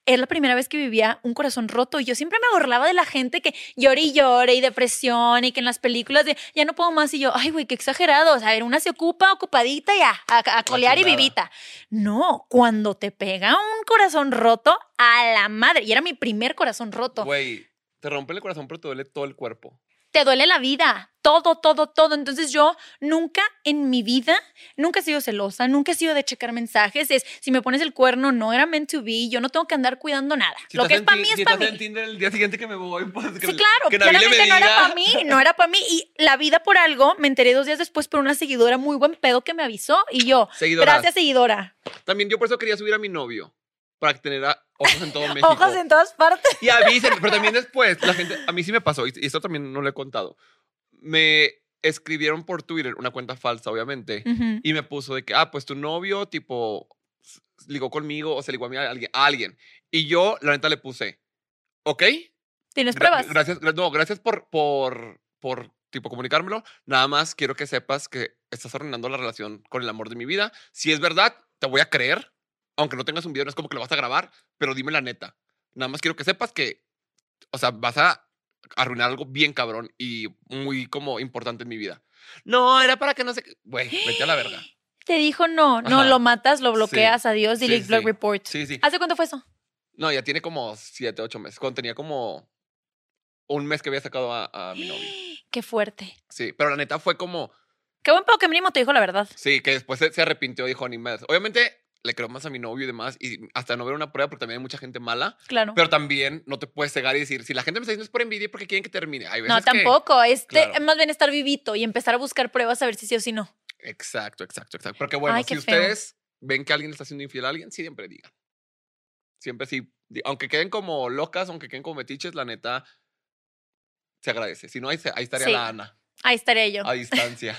Es la primera vez que vivía un corazón roto y yo siempre me burlaba de la gente que llore y llore y depresión y que en las películas de ya no puedo más y yo, ay, güey, qué exagerado. O sea, a ver, una se ocupa, ocupadita y ya, a, a colear y vivita. No, cuando te pega un corazón roto, a la madre. Y era mi primer corazón roto. Güey, te rompe el corazón, pero te duele todo el cuerpo. Te duele la vida, todo, todo, todo. Entonces yo nunca en mi vida, nunca he sido celosa, nunca he sido de checar mensajes. Es, si me pones el cuerno, no era meant to be, yo no tengo que andar cuidando nada. Si Lo que es para mí si es para mí. en Tinder el día siguiente que me voy, pues que, Sí, claro, que claramente no era para mí, no era para mí. Y la vida por algo, me enteré dos días después por una seguidora muy buen pedo que me avisó. Y yo, Seguidoras. gracias seguidora. También yo por eso quería subir a mi novio. Para tener ojos en todo México. Ojos en todas partes. Y avisen, pero también después, la gente, a mí sí me pasó, y esto también no lo he contado. Me escribieron por Twitter, una cuenta falsa, obviamente, Ujú. y me puso de que, ah, pues tu novio, tipo, ligó conmigo o se ligó a, mí a alguien, a alguien. Y yo, la neta, le puse, ¿ok? ¿Tienes pruebas? Gracias, gra- no, gracias por, por, por, tipo, comunicármelo. Nada más quiero que sepas que estás arruinando la relación con el amor de mi vida. Si es verdad, te voy a creer. Aunque no tengas un video, no es como que lo vas a grabar, pero dime la neta. Nada más quiero que sepas que, o sea, vas a arruinar algo bien cabrón y muy como importante en mi vida. No, era para que no qué. Güey, vete a la verga. Te dijo no, no, Ajá. lo matas, lo Sí. bloqueas, adiós, delete sí, blog sí. report. Sí, sí. ¿Hace cuánto fue eso? No, ya tiene como siete, ocho meses. Cuando tenía como un mes que había sacado a, a mi novio. Qué fuerte. Sí, pero la neta fue como, Qué buen pedo que mínimo te dijo la verdad. Sí, que después se, se arrepintió, dijo ni más. Obviamente le creo más a mi novio y demás, y hasta no ver una prueba, porque también hay mucha gente mala, Claro. pero también no te puedes cegar y decir, si la gente me está diciendo es por envidia porque quieren que termine. Hay veces No, que- tampoco. Este, claro. más bien estar vivito y empezar a buscar pruebas a ver si sí o si no. Exacto, exacto, exacto. Porque bueno, Ay, si feo. ustedes ven que alguien está haciendo infiel a alguien, siempre digan. Siempre sí. Aunque queden como locas, aunque queden como metiches, la neta se agradece. Si no, ahí, ahí estaría Sí. la Ana, Ahí estaría yo. a distancia.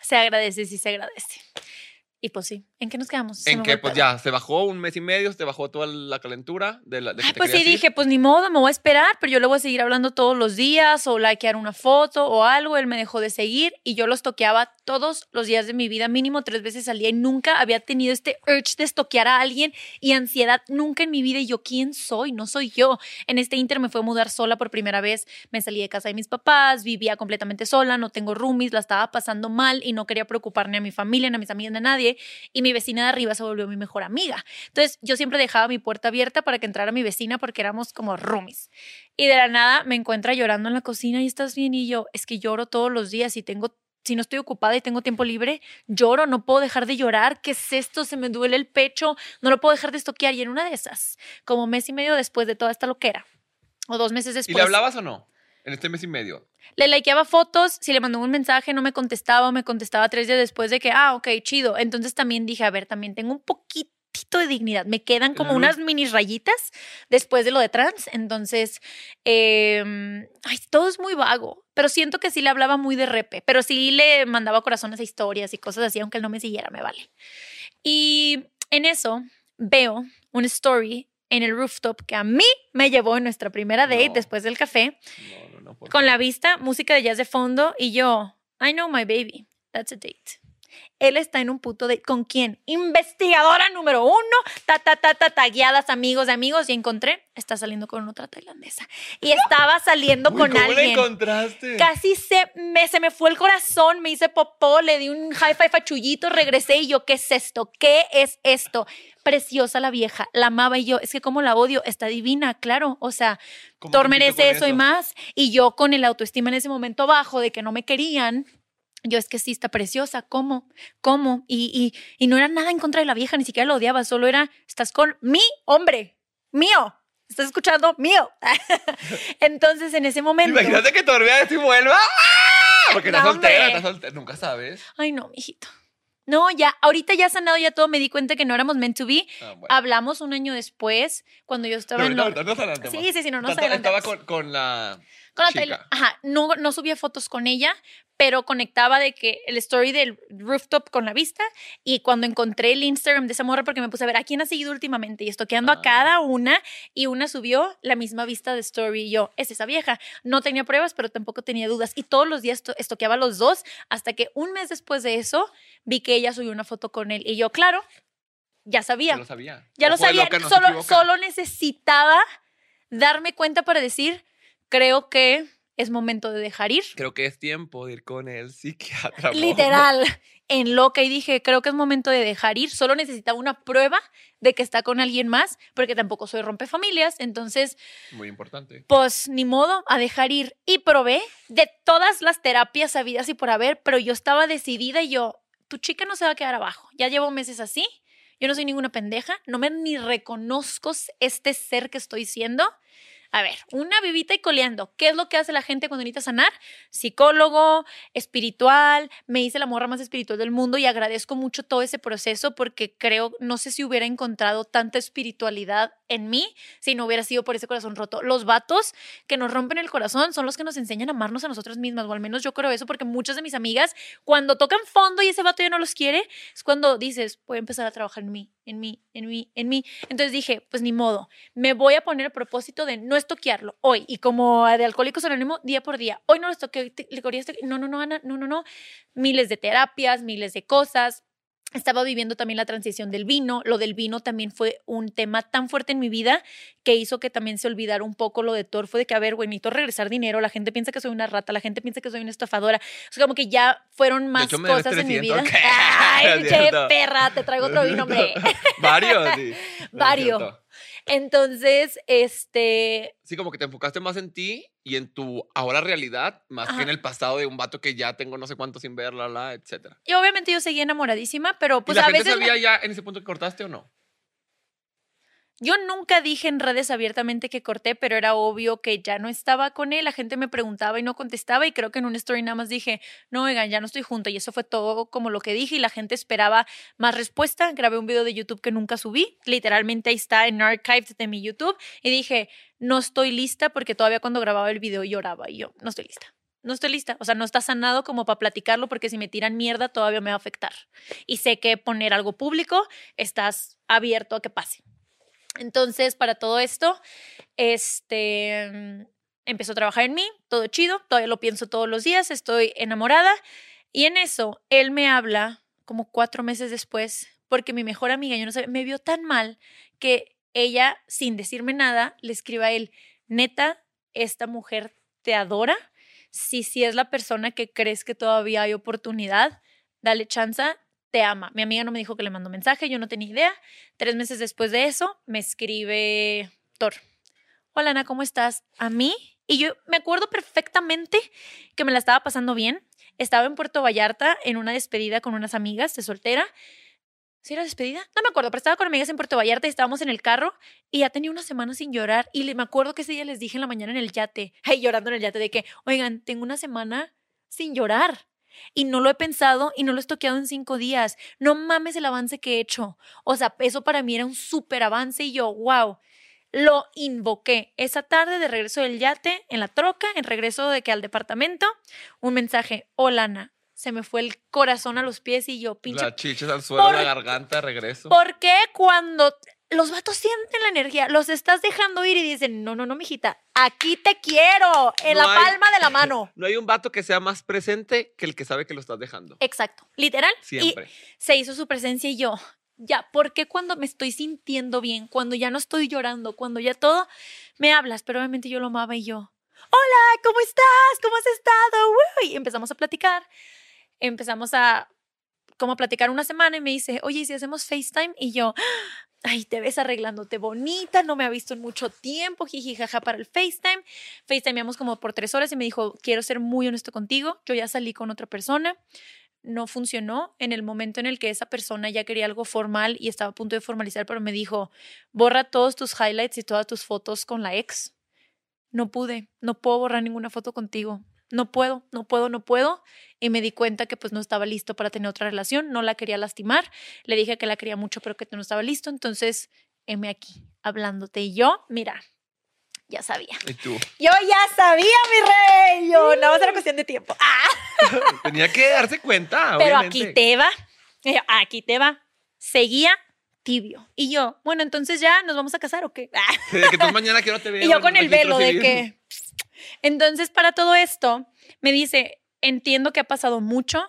Se agradece, sí se agradece. Y pues sí, ¿en qué nos quedamos? Se En que pues ya se bajó un mes y medio, se bajó toda la calentura de la de Ay, pues sí, dije, pues ni modo, me voy a esperar, pero yo le voy a seguir hablando todos los días o likear una foto o algo. Él me dejó de seguir y yo los toqueaba todos los días de mi vida, mínimo tres veces al día y nunca había tenido este urge de estoquear a alguien y ansiedad nunca en mi vida. Y yo, ¿quién soy? No soy yo. En este inter me fue a mudar sola por primera vez, me salí de casa de mis papás, vivía completamente sola, no tengo roomies, la estaba pasando mal y no quería preocupar ni a mi familia, ni a mis amigas, ni a nadie. Y mi vecina de arriba se volvió mi mejor amiga. Entonces yo siempre dejaba mi puerta abierta para que entrara mi vecina porque éramos como roomies. Y de la nada me encuentra llorando en la cocina y estás bien y yo, es que lloro todos los días y tengo si no estoy ocupada y tengo tiempo libre, lloro, no puedo dejar de llorar, ¿qué es esto? Se me duele el pecho, no lo puedo dejar de estoquear. Y en una de esas, como mes y medio después de toda esta loquera, o dos meses ¿Y después, le hablabas o no? En este mes y medio. le likeaba fotos, si le mandó un mensaje no me contestaba o me contestaba tres días después de que, ah, ok, chido. Entonces también dije, a ver, también tengo un poquitito de dignidad. Me quedan como Ujú. unas mini rayitas después de lo de trans. Entonces, em, ay, todo es muy vago. Pero siento que sí le hablaba muy de repe. Pero sí le mandaba corazones a historias y cosas así, aunque él no me siguiera, me vale. Y en eso veo una story en el rooftop que a mí me llevó en nuestra primera date No. después del café No, no, no. por con la vista, música de jazz de fondo y yo, I know my baby, that's a date. Él está en un puto date. ¿Con quién? Investigadora número uno, ta, ta, ta, ta, tagueadas, amigos de amigos, y encontré, está saliendo con otra tailandesa. Y estaba saliendo Uy, con ¿Cómo la alguien. encontraste? Casi se me, se me fue el corazón, me hice popó, le di un high five a Chuyito, regresé y yo, ¿qué es esto? ¿Qué es esto? Preciosa la vieja, la amaba y yo, es que como la odio, está divina, claro, o sea, ¿Cómo Thor merece con eso, y más. Y yo con el autoestima en ese momento bajo de que no me querían, yo es que sí está preciosa, ¿cómo? ¿Cómo? Y, y, y no era nada en contra de la vieja, ni siquiera la odiaba, solo era, estás con mi hombre, mío. ¿Estás escuchando? Mío. Entonces, en ese momento. Imagínate que todavía y vuelva. ¡Ah! Porque estás No, soltera, estás soltera. Nunca sabes. Ay, no, mijito. No, ya, ahorita ya sanado ya todo, me di cuenta que no éramos meant to be. Ah, bueno. Hablamos un año después, cuando yo estaba Pero en... lo- ahorita nos adelantemos. Sí, sí, sí, no nos Estaba- con, con la. Con la chica. Ajá, no, no subía fotos con ella, pero conectaba de que el story del rooftop con la vista y cuando encontré el Instagram de esa morra porque me puse a ver a quién ha seguido últimamente y estoqueando Ah. a cada una y una subió la misma vista de story y yo, es esa vieja. No tenía pruebas, pero tampoco tenía dudas y todos los días esto- estoqueaba los dos hasta que un mes después de eso vi que ella subió una foto con él y yo, claro, ya sabía. Ya lo sabía. Ya lo sabía, no solo, solo necesitaba darme cuenta para decir, creo que es momento de dejar ir. Creo que es tiempo de ir con el psiquiatra. Literal, en loca y dije, creo que es momento de dejar ir. Solo necesitaba una prueba de que está con alguien más, porque tampoco soy rompefamilias. Entonces, Muy importante. pues ni modo a dejar ir. Y probé de todas las terapias habidas y por haber, pero yo estaba decidida y yo, tu chica no se va a quedar abajo. Ya llevo meses así. Yo no soy ninguna pendeja. No me ni reconozco este ser que estoy siendo. A ver, una vivita y coleando. ¿Qué es lo que hace la gente cuando necesita sanar? Psicólogo, espiritual. Me hice la morra más espiritual del mundo y agradezco mucho todo ese proceso porque creo, no sé si hubiera encontrado tanta espiritualidad en mí si no hubiera sido por ese corazón roto. Los vatos que nos rompen el corazón son los que nos enseñan a amarnos a nosotros mismas, o al menos yo creo eso porque muchas de mis amigas, cuando tocan fondo y ese vato ya no los quiere, es cuando dices, voy a empezar a trabajar en mí, en mí, en mí, en mí. Entonces dije, pues ni modo, me voy a poner el propósito de no estoquearlo hoy y como de Alcohólicos Anónimos, día por día. Hoy no lo estoqueo, este- no, no, no, Ana, no, no, no. Miles de terapias, miles de cosas. Estaba viviendo también la transición del vino. Lo del vino también fue un tema tan fuerte en mi vida que hizo que también se olvidara un poco lo de Thor. Fue de que, a ver, güey, necesito regresar dinero. La gente piensa que soy una rata, la gente piensa que soy una estafadora. O sea, como que ya fueron más hecho, cosas en mi 300, vida. ¿qué? Ay, che, perra, te traigo otro vino, hombre. Varios, sí. Varios. Entonces, este, Sí, como que te enfocaste más en ti y en tu ahora realidad, más que en el pasado de un vato que ya tengo no sé cuánto sin ver, la, la, etcétera. y obviamente yo seguía enamoradísima, pero pues ¿Y la a gente veces... sabía ya en ese punto que cortaste o no? Yo nunca dije en redes abiertamente que corté, pero era obvio que ya no estaba con él. La gente me preguntaba y no contestaba y creo que en un story nada más dije, no, oigan, ya no estoy junta. Y eso fue todo como lo que dije y la gente esperaba más respuesta. Grabé un video de YouTube que nunca subí. Literalmente ahí está en archives de mi YouTube. Y dije, no estoy lista porque todavía cuando grababa el video lloraba y yo, no estoy lista. no estoy lista. O sea, no está sanado como para platicarlo porque si me tiran mierda todavía me va a afectar. Y sé que poner algo público, estás abierto a que pase. Entonces, para todo esto, este, empezó a trabajar en mí, todo chido, todavía lo pienso todos los días, estoy enamorada. Y en eso, él me habla como cuatro meses después, porque mi mejor amiga, yo no sé, me vio tan mal que ella, sin decirme nada, le escribe a él, neta, esta mujer te adora. Si sí es la persona que crees que todavía hay oportunidad, dale chance, te ama. Mi amiga no me dijo que le mandó mensaje, yo no tenía idea. Tres meses después de eso, me escribe Thor. Hola Ana, ¿cómo estás? A mí. Y yo me acuerdo perfectamente que me la estaba pasando bien. Estaba en Puerto Vallarta en una despedida con unas amigas de soltera ¿Sí era despedida? No me acuerdo, pero estaba con amigas en Puerto Vallarta y estábamos en el carro y ya tenía una semana sin llorar. Y me acuerdo que ese día les dije en la mañana en el yate, hey, llorando en el yate, de que, oigan, tengo una semana sin llorar. Y no lo he pensado y no lo he toqueado en cinco días. No mames el avance que he hecho. O sea, eso para mí era un súper avance y yo, wow. Lo invoqué esa tarde de regreso del yate, en la troca, en regreso de que al departamento, un mensaje, hola Ana, se me fue el corazón a los pies y yo, pinche. La chicha al suelo, la garganta, regreso. ¿Por qué cuando los vatos sienten la energía, los estás dejando ir y dicen, no, no, no, mijita, aquí te quiero, en la palma de la mano. No hay un vato que sea más presente que el que sabe que lo estás dejando. Exacto, literal. Siempre. Y se hizo su presencia y yo, ya, ¿por qué cuando me estoy sintiendo bien, cuando ya no estoy llorando, cuando ya todo, me hablas? Pero obviamente yo lo amaba y yo, hola, ¿cómo estás? ¿Cómo has estado? Y empezamos a platicar empezamos a como platicar una semana y me dice, oye, si hacemos FaceTime? Y yo, ay, te ves arreglándote bonita, no me ha visto en mucho tiempo, jiji, jaja, para el FaceTime. FaceTimeamos como por tres horas y me dijo, quiero ser muy honesto contigo, yo ya salí con otra persona, no funcionó en el momento en el que esa persona ya quería algo formal y estaba a punto de formalizar, pero me dijo, borra todos tus highlights y todas tus fotos con la ex. No pude, no puedo borrar ninguna foto contigo no puedo, no puedo, no puedo. Y me di cuenta que pues no estaba listo para tener otra relación, no la quería lastimar. Le dije que la quería mucho, pero que no estaba listo. Entonces, heme aquí, hablándote. Y yo, mira, ya sabía. ¿Y tú? Yo ya sabía, mi rey. Yo, no, va a ser cuestión de tiempo. ¡Ah! Tenía que darse cuenta, Pero aquí te va. Aquí te va. Seguía tibio. Y yo, bueno, entonces ya nos vamos a casar o qué? que tú mañana quiero te veo. Y yo con el velo de que entonces, para todo esto, me dice, entiendo que ha pasado mucho,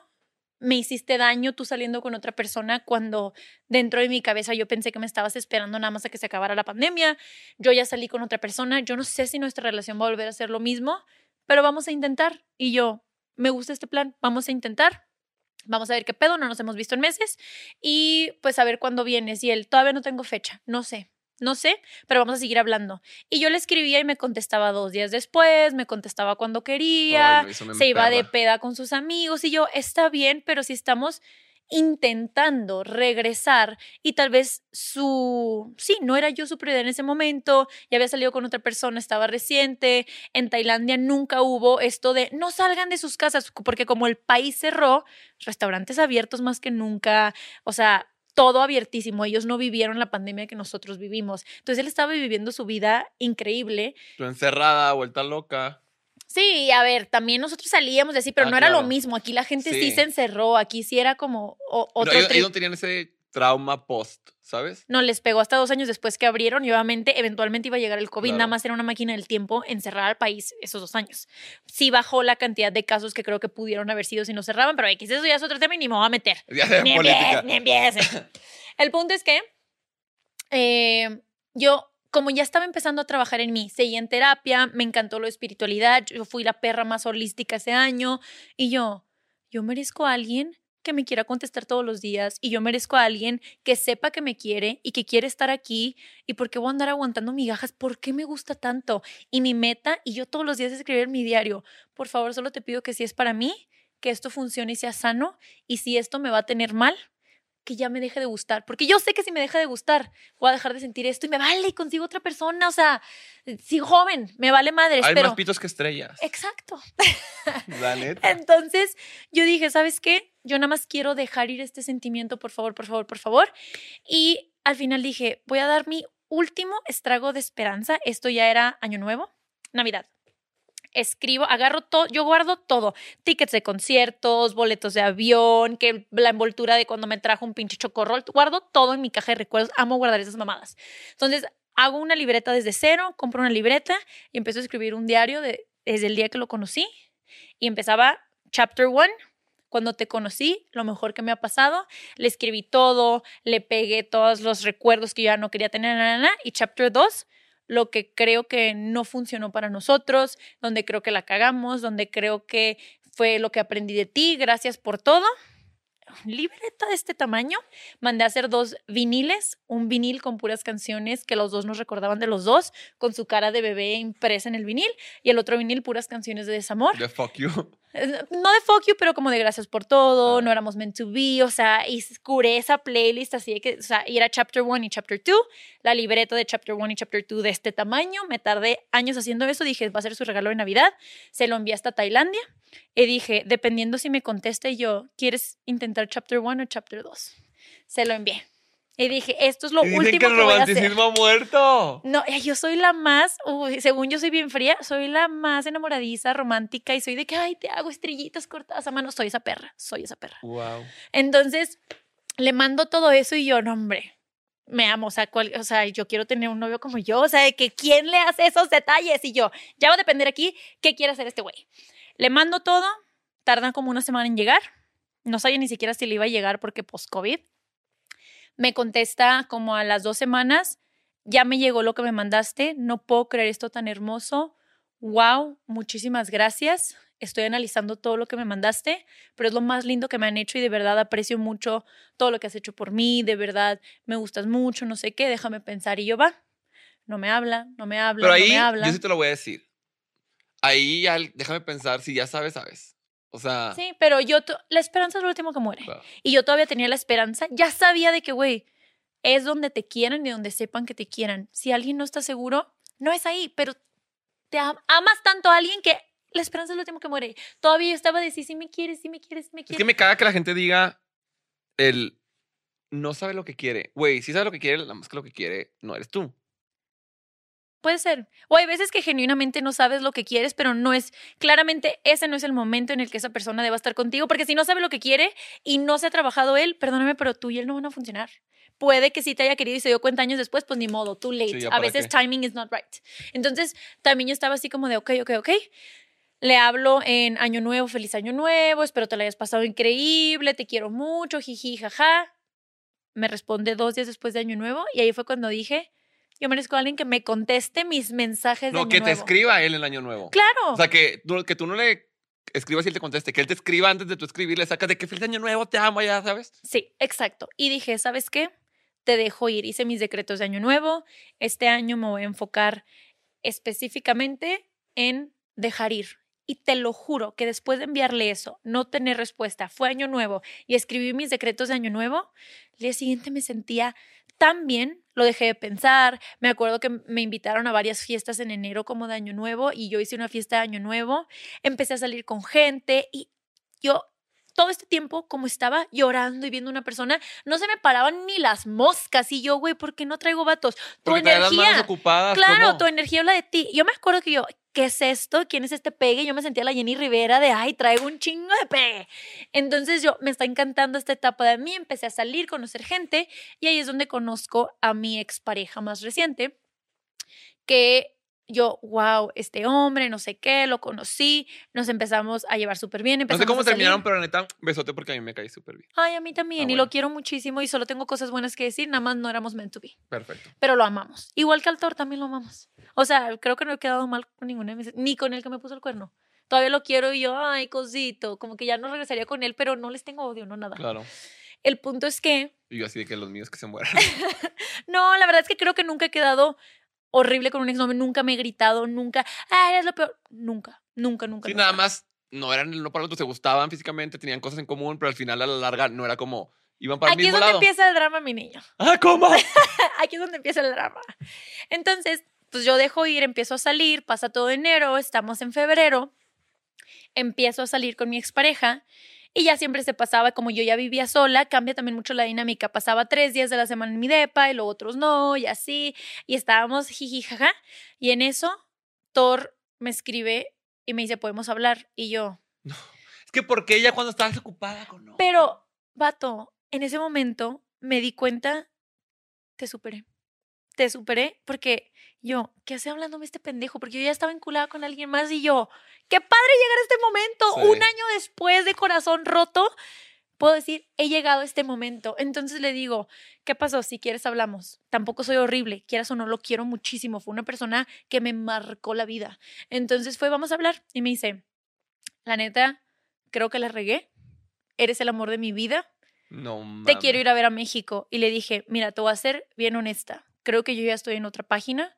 me hiciste daño tú saliendo con otra persona cuando dentro de mi cabeza yo pensé que me estabas esperando nada más a que se acabara la pandemia, yo ya salí con otra persona, yo no sé si nuestra relación va a volver a ser lo mismo, pero vamos a intentar. Y yo, me gusta este plan, vamos a intentar. Vamos a ver qué pedo, no nos hemos visto en meses y pues a ver cuándo vienes. Y él, todavía no tengo fecha, no sé, no sé, pero vamos a seguir hablando. Y yo le escribía y me contestaba dos días después, me contestaba cuando quería, se iba de peda con sus amigos y yo, está bien, pero si estamos intentando regresar y tal vez su, sí, no era yo su prioridad en ese momento, ya había salido con otra persona, estaba reciente, en Tailandia nunca hubo esto de no salgan de sus casas, porque como el país cerró, restaurantes abiertos más que nunca, o sea, todo abiertísimo. Ellos no vivieron la pandemia que nosotros vivimos. Entonces él estaba viviendo su vida increíble. Tú encerrada, vuelta loca. Sí, a ver, también nosotros salíamos de así, pero ah, no era lo mismo. Aquí la gente sí. se encerró, aquí sí era como otro. ellos, no tenían ese trauma post, ¿sabes? No, les pegó hasta dos años después que abrieron y obviamente eventualmente iba a llegar el COVID, nada más era una máquina del tiempo encerrar al país esos dos años. Sí bajó la cantidad de casos que creo que pudieron haber sido si no cerraban, pero X, eso ya es otro tema y ni me voy a meter. Ya ni, política. ni empiecen. el punto es que eh, yo como ya estaba empezando a trabajar en mí, seguí en terapia, me encantó la espiritualidad, yo fui la perra más holística ese año y yo, yo merezco a alguien que me quiera contestar todos los días y yo merezco a alguien que sepa que me quiere y que quiere estar aquí y por qué voy a andar aguantando migajas, por qué me gusta tanto. Y mi meta, y yo todos los días escribir mi diario, por favor, solo te pido que si es para mí, que esto funcione y sea sano y si esto me va a tener mal, que ya me deje de gustar, porque yo sé que si me deja de gustar, voy a dejar de sentir esto y me vale y consigo otra persona, o sea, sigo joven, me vale madres. Hay pero... más pitos que estrellas. Exacto. La neta. Entonces yo dije, ¿sabes qué? Yo nada más quiero dejar ir este sentimiento, por favor, por favor, por favor. Y al final dije, voy a dar mi último estrago de esperanza. Esto ya era Año Nuevo, Navidad. Escribo, agarro todo, yo guardo todo, tickets de conciertos, boletos de avión, que la envoltura de cuando me trajo un pinche chocorrol, guardo todo en mi caja de recuerdos, amo guardar esas mamadas. Entonces, hago una libreta desde cero, compro una libreta y empiezo a escribir un diario de, desde el día que lo conocí y empezaba chapter one, cuando te conocí, lo mejor que me ha pasado, le escribí todo, le pegué todos los recuerdos que yo ya no quería tener, y chapter 2, lo que creo que no funcionó para nosotros, donde creo que la cagamos, donde creo que fue lo que aprendí de ti, gracias por todo libreta de este tamaño, mandé a hacer dos viniles, un vinil con puras canciones que los dos nos recordaban de los dos, con su cara de bebé impresa en el vinil, y el otro vinil puras canciones de desamor. De fuck you. No de fuck you, pero como de gracias por todo, no éramos meant to be, o sea, y curé esa playlist así de que, o sea, y era chapter one y chapter two, la libreta de chapter one y chapter two de este tamaño, me tardé años haciendo eso, dije, va a ser su regalo de Navidad, se lo envié hasta Tailandia, y dije, dependiendo si me conteste yo, ¿quieres intentar chapter one o chapter 2? Se lo envié. Y dije, esto es lo Y último dicen que el que voy a hacer. romanticismo ha muerto. No, eh, yo soy la más, uy, según yo soy bien fría, soy la más enamoradiza, romántica y soy de que, ay, te hago estrellitas cortadas a mano. Soy esa perra, soy esa perra. Wow. Entonces, le mando todo eso y yo, no, hombre, me amo. O sea, cual- o sea, yo quiero tener un novio como yo. O sea, de que quién le hace esos detalles y yo, ya va a depender aquí qué quiere hacer este güey. Le mando todo, tardan como una semana en llegar. No sabía ni siquiera si le iba a llegar porque post-COVID. Me contesta como a las dos semanas, ya me llegó lo que me mandaste, no puedo creer esto tan hermoso. Wow, muchísimas gracias. Estoy analizando todo lo que me mandaste, pero es lo más lindo que me han hecho y de verdad aprecio mucho todo lo que has hecho por mí, de verdad me gustas mucho, no sé qué, déjame pensar y yo va. No me habla, no me habla, Pero no ahí, me habla. yo sí te lo voy a decir. Ahí, ya- déjame pensar, si ya sabes, sabes. O sea, Sí, pero yo, la esperanza es lo último que muere. claro. Y yo todavía tenía la esperanza, ya sabía de que, güey, es donde te quieran y donde sepan que te quieran. Si alguien no está seguro, no es ahí, pero te am- amas tanto a alguien que la esperanza es lo último que muere. Todavía yo estaba de sí, sí me quieres, sí me quieres, sí me es quieres. que me caga que la gente diga el no sabe lo que quiere. Güey, sí sabe lo que quiere, nada más que lo que quiere no eres tú. Puede ser. O hay veces que genuinamente no sabes lo que quieres, pero no es, claramente ese no es el momento en el que esa persona deba estar contigo, porque si no sabe lo que quiere y no se ha trabajado él, perdóname, pero tú y él no van a funcionar. Puede que sí te haya querido y se dio cuenta años después, pues ni modo, too late. Sí, a veces qué. timing is not right. Entonces, también yo estaba así como de, ok, ok, ok. Le hablo en Año Nuevo, feliz Año Nuevo, espero te lo hayas pasado increíble, te quiero mucho, jiji, jaja. Me responde dos días después de Año Nuevo y ahí fue cuando dije, yo merezco a alguien que me conteste mis mensajes de No, Año que te Nuevo. escriba él el año nuevo. Claro. O sea, que tú, que tú no le escribas y él te conteste, que él te escriba antes de tú escribirle, sacas de que feliz año nuevo, te amo, ya sabes. Sí, exacto. Y dije, ¿sabes qué? Te dejo ir. Hice mis decretos de año nuevo. Este año me voy a enfocar específicamente en dejar ir. Y te lo juro que después de enviarle eso, no tener respuesta, fue año nuevo y escribí mis decretos de año nuevo, el día siguiente me sentía tan bien, lo dejé de pensar. Me acuerdo que me invitaron a varias fiestas en enero como de año nuevo y yo hice una fiesta de año nuevo. Empecé a salir con gente y yo todo este tiempo, como estaba llorando y viendo una persona, no se me paraban ni las moscas. Y yo, güey, ¿por qué no traigo vatos? Tu Porque traes las manos energía. ocupadas. Claro, ¿cómo? tu energía habla de ti. Yo me acuerdo que yo, ¿qué es esto? ¿Quién es este pegue? Yo me sentía la Jenny Rivera de, ay, traigo un chingo de pegue. Entonces yo, me está encantando esta etapa de mí, empecé a salir, conocer gente y ahí es donde conozco a mi expareja más reciente, que yo, wow, este hombre, no sé qué, lo conocí, nos empezamos a llevar súper bien. No sé cómo terminaron, pero neta, besote porque a mí me caí súper bien. Ay, a mí también, Ah, y lo quiero muchísimo y solo tengo cosas buenas que decir, nada más no éramos meant to be, Perfecto. pero lo amamos. Igual que al Thor también lo amamos. O sea, creo que no he quedado mal con ninguna de mis, ni con el que me puso el cuerno. Todavía lo quiero y yo, ay, cosito, como que ya no regresaría con él, pero no les tengo odio, no nada. Claro. El punto es que, Y yo así de que los míos que se mueran. no, la verdad es que creo que nunca he quedado horrible con un exnovio, nunca me he gritado, nunca, ah, eres lo peor, nunca, nunca, nunca. Sí, nunca. nada más no eran no para otros, se gustaban físicamente, tenían cosas en común, pero al final a la larga no era como iban para Aquí el es mismo donde lado. empieza el drama, mi niño. Ah, ¿cómo? Aquí es donde empieza el drama. Entonces, pues yo dejo ir, empiezo a salir, pasa todo enero, estamos en febrero, empiezo a salir con mi expareja y ya siempre se pasaba, como yo ya vivía sola, cambia también mucho la dinámica. Pasaba tres días de la semana en mi depa y luego otros no, y así, y estábamos jiji, jaja. Y en eso, Thor me escribe Y me dice, podemos hablar. Y yo, Es que porque ella cuando estabas ocupada con no. pero, vato, en ese momento me di cuenta, te superé. Te superé porque yo, ¿qué hace hablándome este pendejo? Porque yo ya estaba enculada con alguien más y yo, qué padre llegar a este momento. Sí. Un año después de corazón roto, puedo decir, he llegado a este momento. Entonces le digo, ¿qué pasó? Si quieres hablamos. Tampoco soy horrible, quieras o no, lo quiero muchísimo. Fue una persona que me marcó la vida. Entonces fue, vamos a hablar. Y me dice, la neta, creo que la regué. Eres el amor de mi vida No te quiero ir a ver a México. Y le dije, mira, te voy a ser bien honesta. Creo que yo ya estoy en otra página.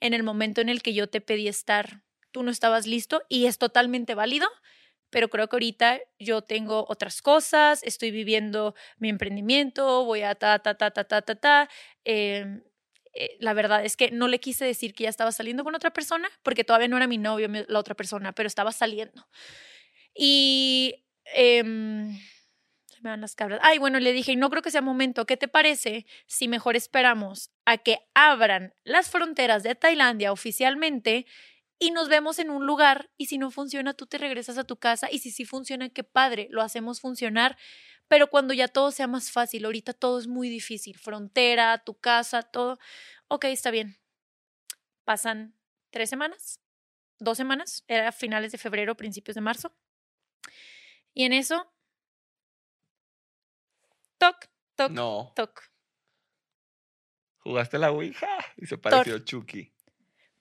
En el momento en el que yo te pedí estar, tú no estabas listo y es totalmente válido. Pero creo que ahorita yo tengo otras cosas, estoy viviendo mi emprendimiento, voy a ta, ta, ta, ta, ta, ta, ta. Eh, eh, la verdad es que no le quise decir que ya estaba saliendo con otra persona, porque todavía no era mi novio la otra persona, pero estaba saliendo. Y em, me las cabras. Ay, bueno, le dije, no creo que sea momento. ¿Qué te parece si mejor esperamos a que abran las fronteras de Tailandia oficialmente y nos vemos en un lugar y si no funciona, tú te regresas a tu casa y si sí funciona, qué padre, lo hacemos funcionar. Pero cuando ya todo sea más fácil, ahorita todo es muy difícil. Frontera, tu casa, todo. Ok, está bien. Pasan tres semanas, dos semanas, era finales de febrero, principios de marzo. Y en eso, toc, toc, No. toc. ¿Jugaste la Ouija? Y se pareció Chucky.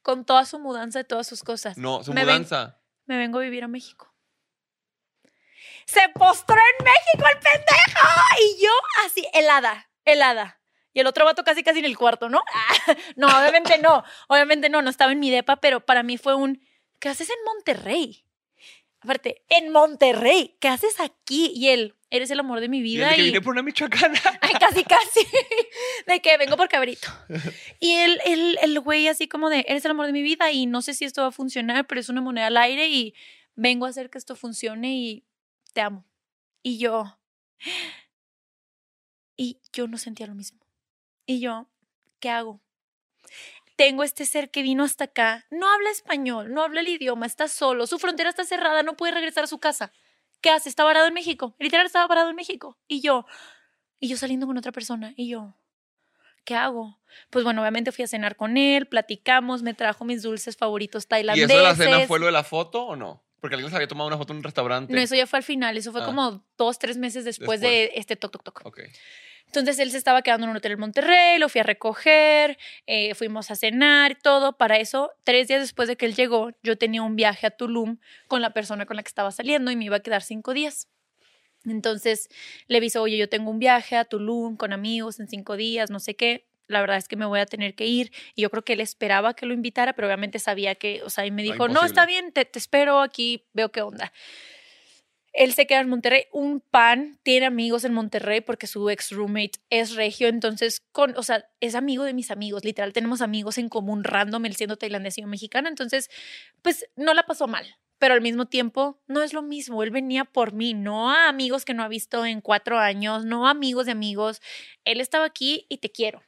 Con toda su mudanza de todas sus cosas. No, su Me ven- mudanza. Me vengo a vivir a México. Se postró en México el pendejo. Y yo así, helada, helada. Y el otro vato casi casi en el cuarto, ¿no? no, obviamente no. Obviamente no, no estaba en mi depa, pero para mí fue un, ¿qué haces en Monterrey? Aparte, en Monterrey, ¿qué haces aquí? Y él, eres el amor de mi Y vida. el de que y- vine por una michoacana. Ay, casi, casi. De que vengo por cabrito. Y el, el, el güey así como de, eres el amor de mi vida y no sé si esto va a funcionar, pero es una moneda al aire y vengo a hacer que esto funcione y te amo. Y yo, y yo no sentía lo mismo. Y yo, ¿qué hago? Tengo este ser que vino hasta acá, no habla español, no habla el idioma, está solo, su frontera está cerrada, no puede regresar a su casa. ¿Qué hace? Está varado en México. Literal estaba varado en México. Y yo, y yo saliendo con otra persona. Y yo, ¿qué hago? Pues bueno, obviamente fui a cenar con él, platicamos, me trajo mis dulces favoritos ¿Y tailandeses. eso de la cena fue lo de la foto o no? Porque alguien se había tomado una foto en un restaurante. No, eso ya fue al final, eso fue Ah. como dos, tres meses después, de este toc, toc, toc. Entonces él se estaba quedando en un hotel en Monterrey, lo fui a recoger, eh, fuimos a cenar todo. Para eso, tres días después de que él llegó, yo tenía un viaje a Tulum con la persona con la que estaba saliendo y me iba a quedar cinco días. Entonces le avisó, oye, yo tengo un viaje a Tulum con amigos en cinco días, no sé qué. La verdad es que me voy a tener que ir. Y yo creo que él esperaba que lo invitara, pero obviamente sabía que, o sea, y me dijo, no, está bien, te, te espero aquí, veo qué onda. Él se queda en Monterrey. Un pan tiene amigos en Monterrey porque su ex roommate es regio. Entonces, con, o sea, es amigo de mis amigos. Literal, tenemos amigos en común random, él siendo tailandés y yo mexicana. Entonces, pues no la pasó mal. Pero al mismo tiempo, no es lo mismo. Él venía por mí, no a amigos que no ha visto en cuatro años, no a amigos de amigos. Él estaba aquí y te quiero.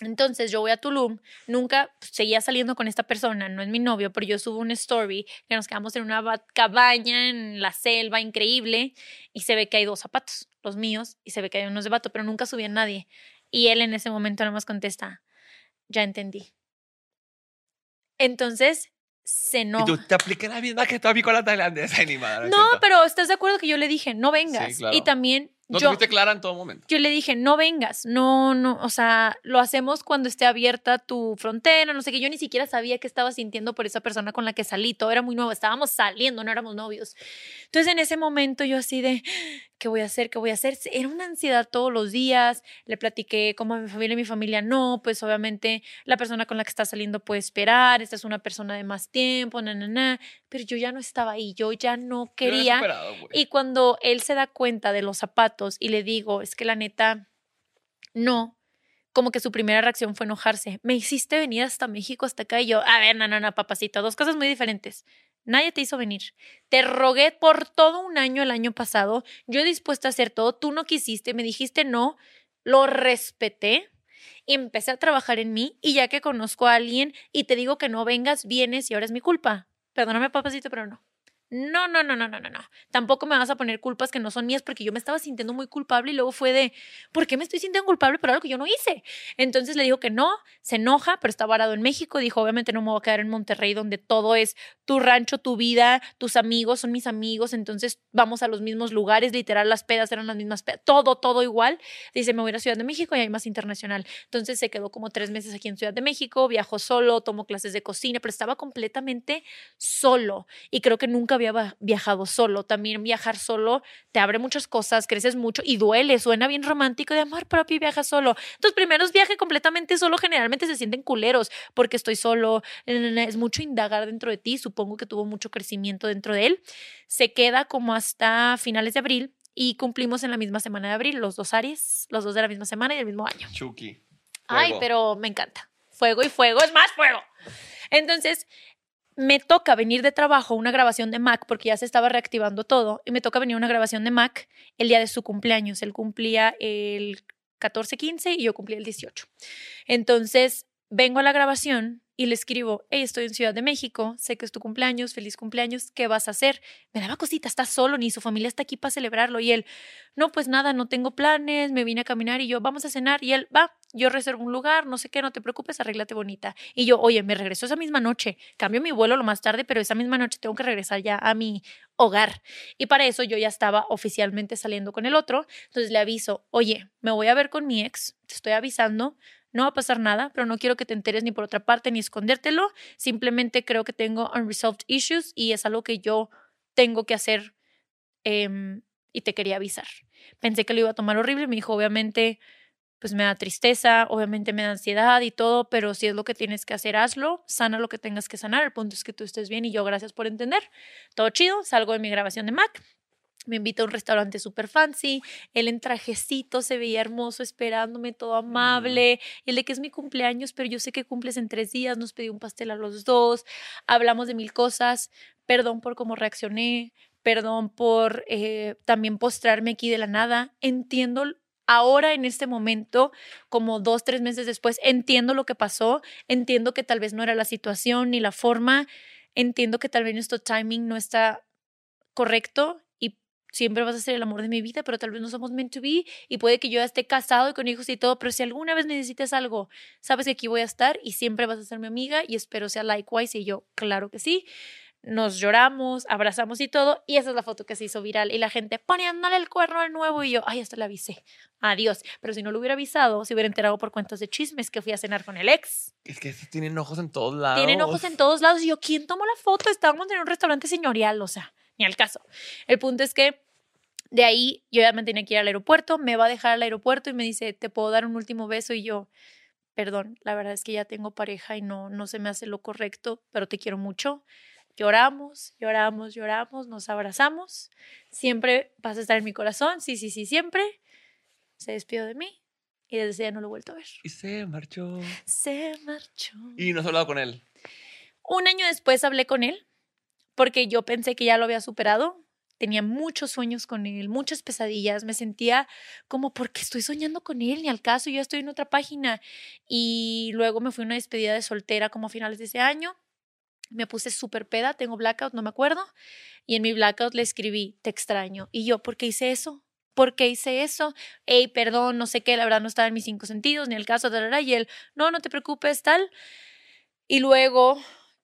Entonces yo voy a Tulum, nunca seguía saliendo con esta persona, no es mi novio, pero yo subo una story que nos quedamos en una ba- cabaña en la selva increíble y se ve que hay dos zapatos, los míos, y se ve que hay unos de vato, pero nunca subí a nadie. Y él en ese momento nada más contesta, ya entendí. Entonces se Y enoja. tú te apliqué la misma que todavía con la tailandesa y ni madre. No, pero estás de acuerdo que yo le dije, no vengas. claro. Y también No te yo, fuiste clara en todo momento. yo le dije, no vengas, no, no, o sea, lo hacemos cuando esté abierta tu frontera, no sé qué, yo ni siquiera sabía qué estaba sintiendo por esa persona con la que salí, todo era muy nuevo, estábamos saliendo, no éramos novios. Entonces en ese momento yo así de, ¿qué voy a hacer? ¿Qué voy a hacer? Era una ansiedad todos los días, le platiqué como a mi familia y mi familia no, pues obviamente la persona con la que está saliendo puede esperar, esta es una persona de más tiempo, na, na, na, pero yo ya no estaba ahí, yo ya no quería. Y cuando él se da cuenta de los zapatos y le digo, es que la neta, no, como que su primera reacción fue enojarse. Me hiciste venir hasta México, hasta acá. Y yo, a ver, no, no, no, papacito, dos cosas muy diferentes. Nadie te hizo venir. Te rogué por todo un año el año pasado. Yo dispuesta a hacer todo. Tú no quisiste, me dijiste no. Lo respeté. Empecé a trabajar en mí. Y ya que conozco a alguien y te digo que no vengas, vienes y ahora es mi culpa. perdóname papacito, pero no. No, no, no, no, no, no, no. Tampoco me vas a poner culpas que no son mías porque yo me estaba sintiendo muy culpable y luego fue de, ¿por qué me estoy sintiendo culpable por algo que yo no hice? Entonces le dijo que no, se enoja, pero está varado en México. Dijo, obviamente no me voy a quedar en Monterrey donde todo es tu rancho, tu vida, tus amigos son mis amigos, entonces vamos a los mismos lugares, literal las pedas eran las mismas pedas, todo, todo igual. Dice, me voy a Ciudad de México y hay más internacional. Entonces se quedó como tres meses aquí en Ciudad de México, viajó solo, tomó clases de cocina, pero estaba completamente solo y creo que nunca había viajado solo. También viajar solo te abre muchas cosas, creces mucho y duele, suena bien romántico de amor propio y viaja solo. Tus primeros viajes completamente solo generalmente se sienten culeros porque estoy solo, es mucho indagar dentro de ti, supongo que tuvo mucho crecimiento dentro de él. Se queda como hasta finales de abril y cumplimos en la misma semana de abril, los dos Aries, los dos de la misma semana y del mismo año. Chucky. Ay, Fuego. pero me encanta. Fuego y fuego es más fuego. Entonces, me toca venir de trabajo una grabación de Mac porque ya se estaba reactivando todo y me toca venir una grabación de Mac el día de su cumpleaños. Él cumplía el 14-15 y yo cumplía el 18. Entonces, vengo a la grabación y le escribo, hey, estoy en Ciudad de México, sé que es tu cumpleaños, feliz cumpleaños, ¿qué vas a hacer? Me daba cosita, está solo, ni su familia está aquí para celebrarlo. Y él, no, pues nada, no tengo planes, me vine a caminar y yo, vamos a cenar. Y él, va, yo reservo un lugar, no sé qué, no te preocupes, arréglate bonita. Y yo, oye, me regreso esa misma noche, cambio mi vuelo lo más tarde, pero esa misma noche tengo que regresar ya a mi hogar. Y para eso yo ya estaba oficialmente saliendo con el otro. Entonces le aviso, oye, me voy a ver con mi ex, te estoy avisando, no va a pasar nada, pero no quiero que te enteres ni por otra parte ni escondértelo. Simplemente creo que tengo unresolved issues y es algo que yo tengo que hacer em, y te quería avisar. Pensé que lo iba a tomar horrible, me dijo, obviamente, pues me da tristeza, obviamente me da ansiedad y todo, pero si es lo que tienes que hacer, hazlo, sana lo que tengas que sanar. El punto es que tú estés bien y yo, gracias por entender. Todo chido, salgo de mi grabación de Mac, me invita a un restaurante súper fancy, él en trajecito se veía hermoso esperándome, todo amable, y el de que es mi cumpleaños, pero yo sé que cumples en tres días, nos pedí un pastel a los dos, hablamos de mil cosas, perdón por cómo reaccioné, perdón por eh, también postrarme aquí de la nada, entiendo ahora en este momento, como dos, tres meses después, entiendo lo que pasó, entiendo que tal vez no era la situación ni la forma, entiendo que tal vez nuestro timing no está correcto siempre vas a ser el amor de mi vida, pero tal vez no somos meant to be y puede que yo esté casado y con hijos y todo, pero si alguna vez necesitas algo, sabes que aquí voy a estar y siempre vas a ser mi amiga y espero sea likewise y yo, claro que sí. Nos lloramos, abrazamos y todo, y esa es la foto que se hizo viral. Y la gente poniéndole el cuerno de nuevo, y yo, ay, hasta le avisé. Adiós. Pero si no lo hubiera avisado, se hubiera enterado por cuentos de chismes que fui a cenar con el ex. Es que tienen ojos en todos lados. Tienen ojos en todos lados. Y yo, ¿quién tomó la foto? Estábamos en un restaurante señorial, o sea, ni al caso. El punto es que de ahí yo ya me tenía que ir al aeropuerto, me va a dejar al aeropuerto y me dice, ¿te puedo dar un último beso? Y yo, perdón, la verdad es que ya tengo pareja y no, no se me hace lo correcto, pero te quiero mucho. Lloramos, lloramos, lloramos, nos abrazamos. Siempre vas a estar en mi corazón, sí, sí, sí, siempre. Se despidió de mí y desde ese día no lo he vuelto a ver. Y se marchó. Se marchó. Y no has hablado con él. Un año después hablé con él porque yo pensé que ya lo había superado. Tenía muchos sueños con él, muchas pesadillas. Me sentía como, porque estoy soñando con él? Ni al caso, yo estoy en otra página. Y luego me fui a una despedida de soltera como a finales de ese año. Me puse súper peda, tengo blackout, no me acuerdo. Y en mi blackout le escribí, te extraño. Y yo, ¿por qué hice eso? ¿Por qué hice eso? Ey, perdón, no sé qué, la verdad no estaba en mis cinco sentidos, ni el caso, tal, y él, no, no te preocupes, tal. Y luego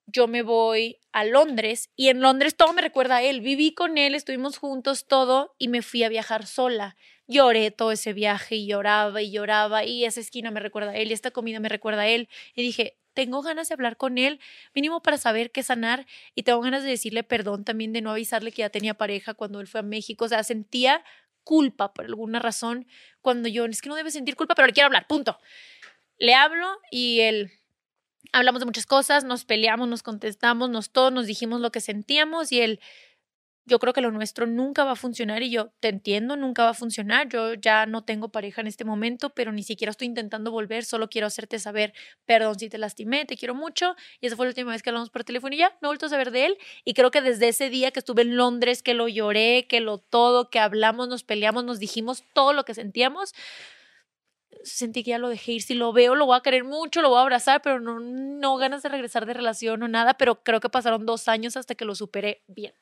yo me voy a Londres y en Londres todo me recuerda a él. Viví con él, estuvimos juntos todo y me fui a viajar sola. Lloré todo ese viaje y lloraba y lloraba y esa esquina me recuerda a él y esta comida me recuerda a él. Y dije, tengo ganas de hablar con él, mínimo para saber qué sanar y tengo ganas de decirle perdón también de no avisarle que ya tenía pareja cuando él fue a México. O sea, sentía culpa por alguna razón cuando yo, es que no debe sentir culpa, pero le quiero hablar, punto. Le hablo y él, hablamos de muchas cosas, nos peleamos, nos contestamos, nos todos nos dijimos lo que sentíamos y él, yo creo que lo nuestro nunca va a funcionar y yo te entiendo, nunca va a funcionar. Yo ya no tengo pareja en este momento, pero ni siquiera estoy intentando volver, solo quiero hacerte saber, perdón si te lastimé, te quiero mucho. Y esa fue la última vez que hablamos por teléfono y ya, no he vuelto a saber de él. Y creo que desde ese día que estuve en Londres, que lo lloré, que lo todo, que hablamos, nos peleamos, nos dijimos todo lo que sentíamos, sentí que ya lo dejé ir. Si lo veo, lo voy a querer mucho, lo voy a abrazar, pero no, no ganas de regresar de relación o nada. Pero creo que pasaron dos años hasta que lo superé bien.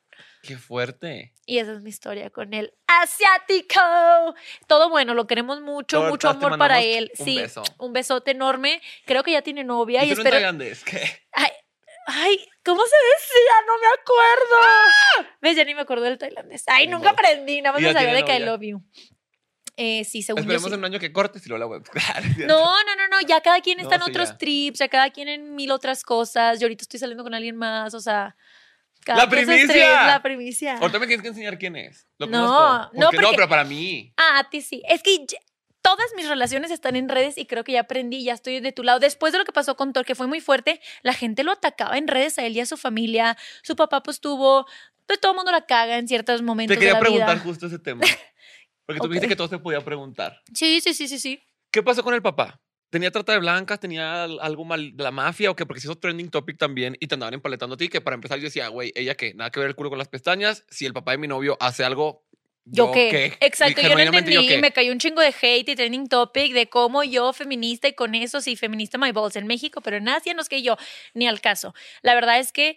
Qué fuerte. Y esa es mi historia con el asiático. Todo bueno, lo queremos mucho, Todo- mucho amor para él. un sí, beso. un besote enorme. Creo que ya tiene novia y ¿Hicieron espero. tailandés? ¿Qué? Ay, ay, ¿cómo se decía? No me acuerdo. ¿Ves? Ya ni me acuerdo del tailandés. Ay, nunca aprendí, nada más Y me sabía de que I love you. Eh, sí, según yo Esperemos sí. en un año que cortes y luego la web. No, no, no, no, ya cada quien está No, en sí, otros ya. trips, ya cada quien en mil otras cosas. Yo ahorita estoy saliendo con alguien más, o sea. ¡La quien sus primicia! la primicia. Ahorita me tienes que enseñar quién es. Lo No, conozco. no, Porque- no, pero para mí. Ah, a ti sí. Es que ya- todas mis relaciones están en redes y creo que ya aprendí, ya estoy de tu lado. Después de lo que pasó con Thor, que fue muy fuerte, la gente lo atacaba en redes a él y a su familia. Su papá pues tuvo, pues todo el mundo la caga en ciertos momentos Te quería de la preguntar vida. justo ese tema. Porque tú Ok. dijiste que todo se podía preguntar. Sí, sí, sí, sí, sí. ¿Qué pasó con el papá? ¿Tenía trata de blancas? ¿Tenía al- algo mal de la mafia o qué? Porque se hizo trending topic también y te andaban empaletando a ti. Que para empezar yo decía, güey, ¿ella qué? Nada que ver el culo con las pestañas. Si el papá de mi novio hace algo, ¿Yo, ¿yo, qué? Exacto, yo no entendí. ¿yo? Me cayó un chingo de hate y trending topic de cómo yo, feminista, y con eso sí, feminista my balls en México, pero en Asia no es que yo, ni al caso. La verdad es que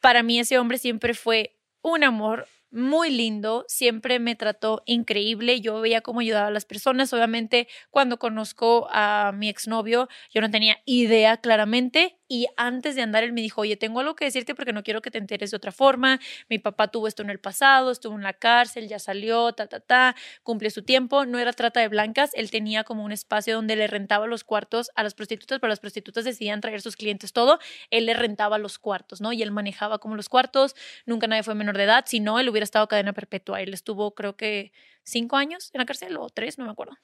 para mí ese hombre siempre fue un amor muy lindo, siempre me trató increíble, yo veía cómo ayudaba a las personas, obviamente cuando conozco a mi exnovio yo no tenía idea claramente y antes de andar él me dijo, oye, tengo algo que decirte porque no quiero que te enteres de otra forma, mi papá tuvo esto en el pasado, estuvo en la cárcel, ya salió, ta, ta, ta, cumple su tiempo, no era trata de blancas, él tenía como un espacio donde le rentaba los cuartos a las prostitutas, pero las prostitutas decidían traer sus clientes todo, él le rentaba los cuartos, ¿no? Y él manejaba como los cuartos, nunca nadie fue menor de edad, si no, él hubiera estado cadena perpetua, él estuvo creo que cinco años en la cárcel o tres, no me acuerdo.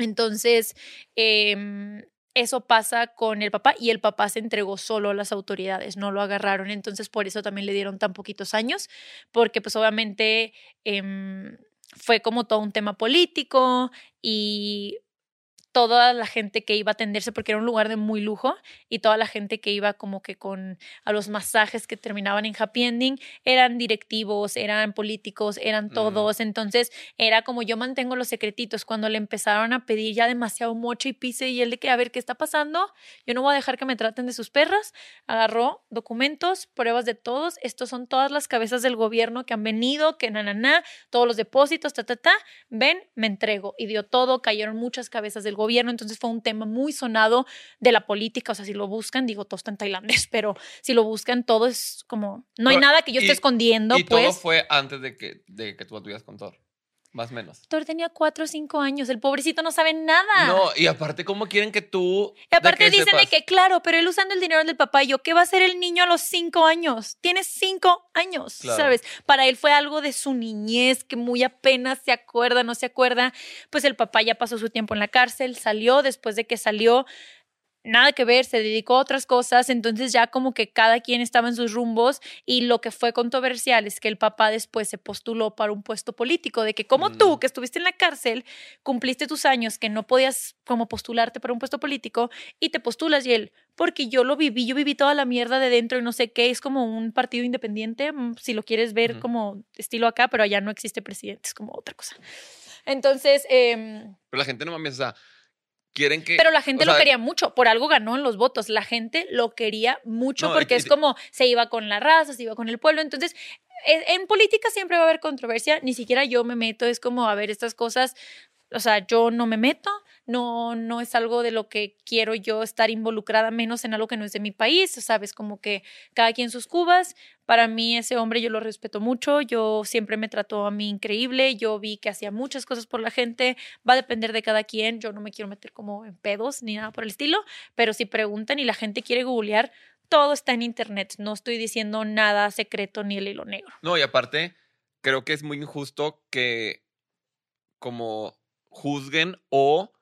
Entonces, em, eso pasa con el papá y el papá se entregó solo a las autoridades, no lo agarraron, entonces por eso también le dieron tan poquitos años, porque pues obviamente em, fue como todo un tema político y toda la gente que iba a atenderse, porque era un lugar de muy lujo, y toda la gente que iba como que con a los masajes que terminaban en happy ending, eran directivos, eran políticos, eran Mm. todos. Entonces era como yo mantengo los secretitos. Cuando le empezaron a pedir ya demasiado mocho y pise, y él de que, a ver, ¿qué está pasando? Yo no voy a dejar que me traten de sus perras. Agarró documentos, pruebas de todos. Estos son todas las cabezas del gobierno que han venido, que na, na, na, todos los depósitos, ta, ta, ta. Ven, me entrego. Y dio todo, cayeron muchas cabezas del gobierno. Entonces fue un tema muy sonado de la política. O sea, si lo buscan, digo, todo está en tailandés, pero si lo buscan, todo es como, no hay Pero- nada que yo esté escondiendo, y todo pues. fue antes de que, de que tú anduvieras con Thor. Más o menos. Thor tenía cuatro o cinco años. El pobrecito no sabe nada. No, y aparte, ¿cómo quieren que tú. Y aparte de dicen de que, claro, pero él usando el dinero del papá, y yo, ¿qué va a hacer el niño a los cinco años? Tiene cinco años, Claro. ¿sabes? Para él fue algo de su niñez que muy apenas se acuerda, no se acuerda. Pues el papá ya pasó su tiempo en la cárcel, salió, después de que salió, nada que ver, se dedicó a otras cosas, entonces ya como que cada quien estaba en sus rumbos y lo que fue controversial es que el papá después se postuló para un puesto político, de que como Mm. tú, que estuviste en la cárcel, cumpliste tus años, que no podías como postularte para un puesto político y te postulas y él, porque yo lo viví, yo viví toda la mierda de dentro y no sé qué, es como un partido independiente, mm, si lo quieres ver como estilo acá, pero allá no existe presidente, es como otra cosa. Entonces, em, Pero la gente no mames, o sea, quieren que. pero la gente lo sea, quería mucho, por algo ganó en los votos. La gente lo quería mucho No, porque y- es como se iba con la raza, se iba con el pueblo. Entonces, e- en política siempre va a haber controversia, ni siquiera yo me meto, es como a ver estas cosas. O sea, yo no me meto, no, no es algo de lo que quiero yo estar involucrada, menos en algo que no es de mi país, sabes, como que cada quien sus cubas. Para mí ese hombre yo lo respeto mucho, yo siempre me trató a mí increíble, yo vi que hacía muchas cosas por la gente, va a depender de cada quien, yo no me quiero meter como en pedos ni nada por el estilo, pero si preguntan y la gente quiere googlear, todo está en internet, no estoy diciendo nada secreto ni el hilo negro. No, y aparte, creo que es muy injusto que como juzguen o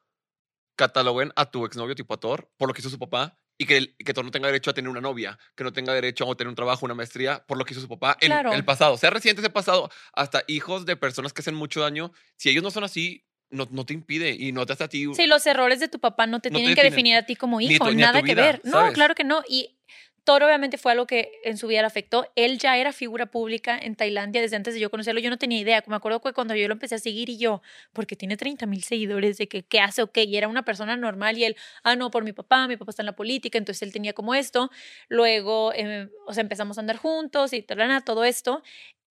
cataloguen a tu exnovio tipo a Thor por lo que hizo su papá y que, que Thor no tenga derecho a tener una novia, que no tenga derecho a tener un trabajo, una maestría por lo que hizo su papá en Claro. el pasado. Sea reciente ese pasado, hasta hijos de personas que hacen mucho daño, si ellos no son así, no, no te impide y no te hace a ti. Sí, los errores de tu papá no te No te tienen que definir a ti como hijo, tu- nada que ver. No, claro que no. Y Toro obviamente fue algo que en su vida le afectó. Él ya era figura pública en Tailandia desde antes de yo conocerlo. Yo no tenía idea. Me acuerdo que cuando yo lo empecé a seguir y yo, porque tiene 30 mil seguidores, de que qué hace o qué, y era una persona normal y él, ah, no, por mi papá, mi papá está en la política, entonces él tenía como esto. Luego, eh, o sea, empezamos a andar juntos y todo esto.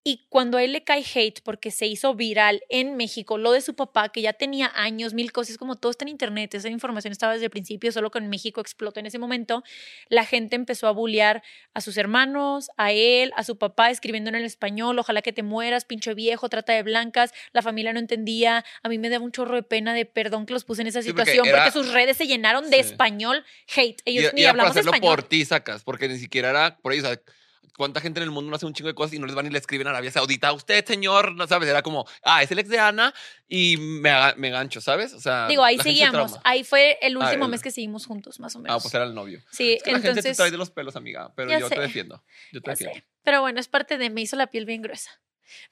Y cuando a él le cae hate porque se hizo viral en México lo de su papá, que ya tenía años, mil cosas, como todo está en internet, esa información estaba desde el principio, solo que en México explotó en ese momento, la gente empezó a bullear a sus hermanos, a él, a su papá, escribiendo en el español, ojalá que te mueras, pinche viejo, trata de blancas, la familia no entendía, a mí me da un chorro de pena, de perdón que los puse en esa situación, porque, sus redes se llenaron de español hate, ellos ni hablamos hacerlo por ti sacas, porque ni siquiera era por ellos, cuánta gente en el mundo no hace un chingo de cosas y no les van y le escriben a Arabia Saudita, usted, señor, no sabes, era como, ah, es el ex de Ana y me, me gancho, ¿sabes? O sea, digo, ahí seguíamos. Ahí fue el ah, último mes que seguimos juntos, más o menos. Ah, pues era el novio. Sí, entonces. La gente te trae de los pelos, amiga, pero yo te defiendo. Yo te defiendo. Pero bueno, es parte de me hizo la piel bien gruesa.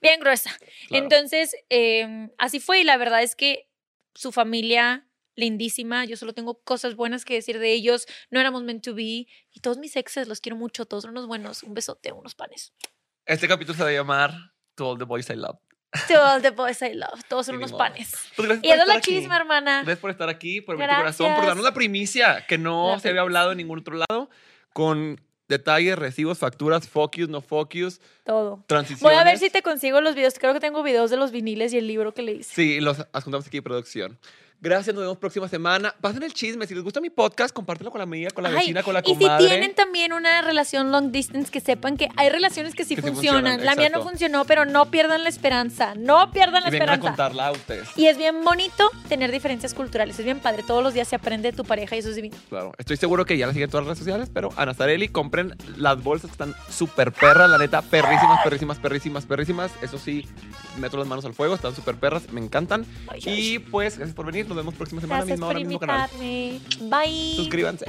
Bien gruesa. Entonces, em, así fue y la verdad es que su familia lindísima, yo solo tengo cosas buenas que decir de ellos, no éramos meant to be y todos mis exes los quiero mucho, todos son unos buenos, un besote, unos panes. Este capítulo se va a llamar To All the Boys I Love. To all the boys I love. Todos son unos panes. Pues y es la chisma, hermana. Gracias por estar aquí, por abrir tu corazón, por darnos la primicia que no se había hablado en ningún otro lado, con detalles, recibos, facturas, focus, no focus. Todo. Transiciones. Voy a ver si te consigo los videos. Creo que tengo videos de los viniles y el libro que le hice. Sí, los adjuntamos aquí de producción. Gracias, nos vemos próxima semana. Pasen el chisme. Si les gusta mi podcast, compártelo con la amiga, con la vecina, con la comadre. Y si tienen también una relación long distance, que sepan que hay relaciones que sí funcionan. la mía no funcionó, pero no pierdan la esperanza. No pierdan la y esperanza. a contarla a ustedes. Y es bien bonito tener diferencias culturales. Es bien padre. Todos los días se aprende de tu pareja y eso es divino. Claro. Estoy seguro que ya la siguen todas las redes sociales, pero Ana Zarelli, compren las bolsas que están súper perras, la neta, perrísimas, perrísimas, perrísimas, perrísimas. Eso sí, meto las manos al fuego, están súper perras, me encantan. y pues, gracias por venir. Nos vemos próxima semana misma hora, mismo canal. Bye. Suscríbanse.